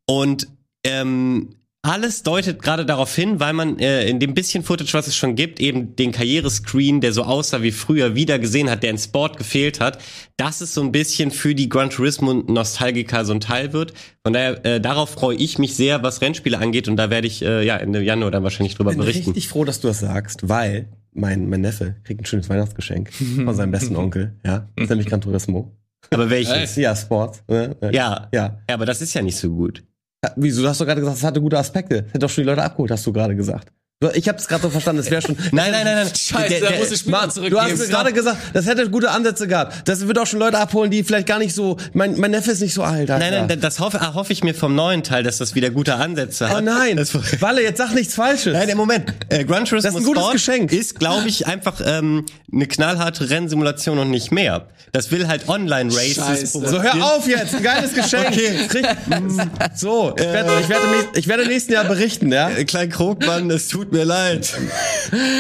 Und ähm, alles deutet gerade darauf hin, weil man äh, in dem bisschen Footage, was es schon gibt, eben den Karrierescreen, der so aussah wie früher, wieder gesehen hat, der in Sport gefehlt hat, dass es so ein bisschen für die Gran Turismo-Nostalgiker so ein Teil wird. Von daher, äh, darauf freue ich mich sehr, was Rennspiele angeht und da werde ich äh, ja Ende Januar dann wahrscheinlich drüber Ich bin berichten. richtig froh, dass du das sagst, weil mein, mein Neffe kriegt ein schönes Weihnachtsgeschenk von seinem besten [LAUGHS] Onkel. Ja, das ist nämlich Gran Turismo. Aber welches? Ja, Sports. Ne? Ja. Ja. Ja, aber das ist ja nicht so gut. Ja, Wieso? Du hast doch gerade gesagt, es hatte gute Aspekte. Hätte doch schon die Leute abgeholt, hast du gerade gesagt. Ich habe es gerade so verstanden, es wäre schon. [LAUGHS] Nein, nein, nein, nein. Scheiße, Der- da der- muss ich Mann, zurückgeben. du hast mir gerade gesagt, das hätte gute Ansätze gehabt. Das wird auch schon Leute abholen, die vielleicht gar nicht so. Mein, mein Neffe ist nicht so alt. Alter. Nein, nein, das hoffe, hoffe ich mir vom neuen Teil, dass das wieder gute Ansätze hat. Oh nein, Das, Walle, jetzt sag nichts Falsches. nein, im Moment. Äh, Gran Turismo Das ist ein gutes Sport Geschenk. ist, glaube ich, einfach ähm, eine knallharte Rennsimulation und nicht mehr. Das will halt Online-Races. So, hör auf jetzt, ein geiles Geschenk. Krieg- [LAUGHS] So, ich werde, ich, werde, ich werde nächsten Jahr berichten, ja? Äh, Klein Krogmann, es tut mir leid.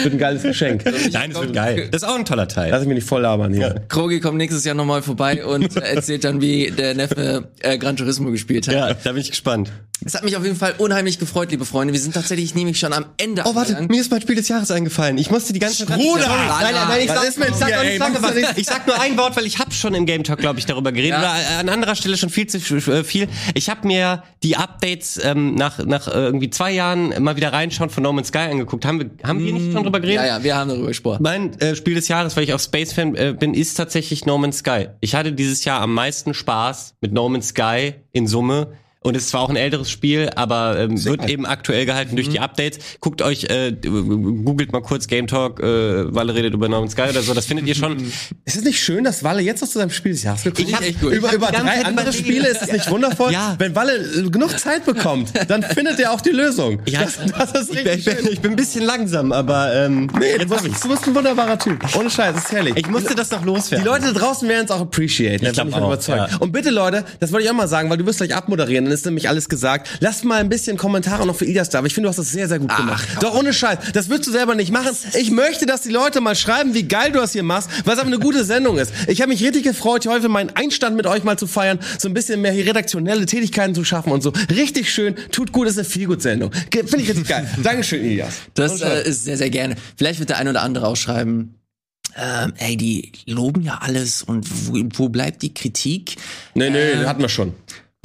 Wird ein geiles Geschenk. [LAUGHS] Nein, das wird geil. Das ist auch ein toller Teil. Lass ich mich nicht voll labern hier. Krogi kommt nächstes Jahr nochmal vorbei und [LAUGHS] erzählt dann, wie der Neffe äh, Gran Turismo gespielt hat. ja, da bin ich gespannt. Es hat mich auf jeden Fall unheimlich gefreut, liebe Freunde. Wir sind tatsächlich nämlich schon am Ende Oh, warte, mir ist mein Spiel des Jahres eingefallen. Ich musste die ganze Zeit... Bruder! Nein, nein, nein, ich sag, ich sag, lange Machst du was. ich sag nur ein Wort, weil ich habe schon im Game Talk, glaube ich, darüber geredet. Ja. Oder äh, an anderer Stelle schon viel zu äh, viel. Ich habe mir die Updates ähm, nach, nach äh, irgendwie zwei Jahren mal wieder reinschauen von No Man's Sky angeguckt. Haben wir, haben wir nicht schon drüber geredet? Ja, ja, wir haben darüber gesprochen. Mein äh, Spiel des Jahres, weil ich auch Space-Fan äh, bin, ist tatsächlich No Man's Sky. Ich hatte dieses Jahr am meisten Spaß mit No Man's Sky in Summe. Und es ist zwar auch ein älteres Spiel, aber ähm, wird eben aktuell gehalten durch die Updates. Guckt euch, äh, googelt mal kurz Game Talk, äh, Walle redet über No Man's Sky oder so, das findet ihr schon. [LAUGHS] Ist es nicht schön, dass Walle jetzt noch zu seinem Spiel des Jahres gekommen ist? echt gut. Über, über drei andere. Spiele ist es nicht [LAUGHS] wundervoll? Ja. Wenn Walle äh, genug Zeit bekommt, dann findet er auch die Lösung. [LAUGHS] Ja, das, das ist ich, bin, richtig ich, bin, ich bin ein bisschen langsam, aber ähm, Nee, du jetzt hab bist, ich's. du bist ein wunderbarer Typ. Ohne Scheiß, das ist herrlich. Ich musste das noch loswerden. Die Leute da draußen werden es auch appreciaten. da Ich glaub bin ich auch, überzeugt. ja. Und bitte Leute, das wollte ich auch mal sagen, weil du wirst gleich abmoderieren, ist nämlich alles gesagt. Lasst mal ein bisschen Kommentare noch für Ilias da, aber ich finde, du hast das sehr, sehr gut gemacht. Doch ohne Scheiß, das würdest du selber nicht machen. Ich möchte, dass die Leute mal schreiben, wie geil du das hier machst, weil es aber eine gute Sendung ist. Ich habe mich richtig gefreut, hier heute meinen Einstand mit euch mal zu feiern, so ein bisschen mehr hier redaktionelle Tätigkeiten zu schaffen und so. Richtig schön, tut gut, ist eine Feelgood-Sendung. Finde ich richtig geil. [LAUGHS] Dankeschön, Ilias. Das äh, ist sehr, sehr gerne. Vielleicht wird der ein oder andere ausschreiben. Ähm, ey, die loben ja alles und wo, wo bleibt die Kritik? Nee, nee, hatten wir schon.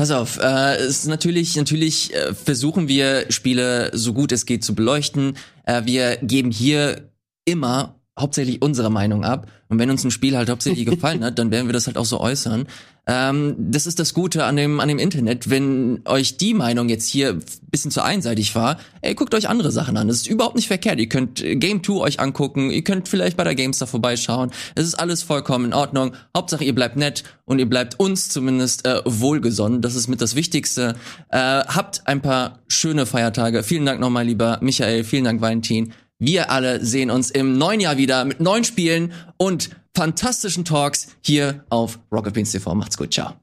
Pass auf, äh, ist natürlich, natürlich äh, versuchen wir Spiele so gut es geht zu beleuchten. Äh, wir geben hier immer hauptsächlich unsere Meinung ab. Und wenn uns ein Spiel halt hauptsächlich gefallen hat, dann werden wir das halt auch so äußern. Ähm, das ist das Gute an dem, an dem Internet. Wenn euch die Meinung jetzt hier bisschen zu einseitig war, ey, guckt euch andere Sachen an. Das ist überhaupt nicht verkehrt. Ihr könnt äh, Game 2 euch angucken, ihr könnt vielleicht bei der Gamestar vorbeischauen. Es ist alles vollkommen in Ordnung. Hauptsache ihr bleibt nett und ihr bleibt uns zumindest äh, wohlgesonnen. Das ist mit das Wichtigste. Äh, habt ein paar schöne Feiertage. Vielen Dank nochmal, lieber Michael. Vielen Dank, Valentin. Wir alle sehen uns im neuen Jahr wieder mit neuen Spielen und fantastischen Talks hier auf Rocket Beans TV. Macht's gut, ciao.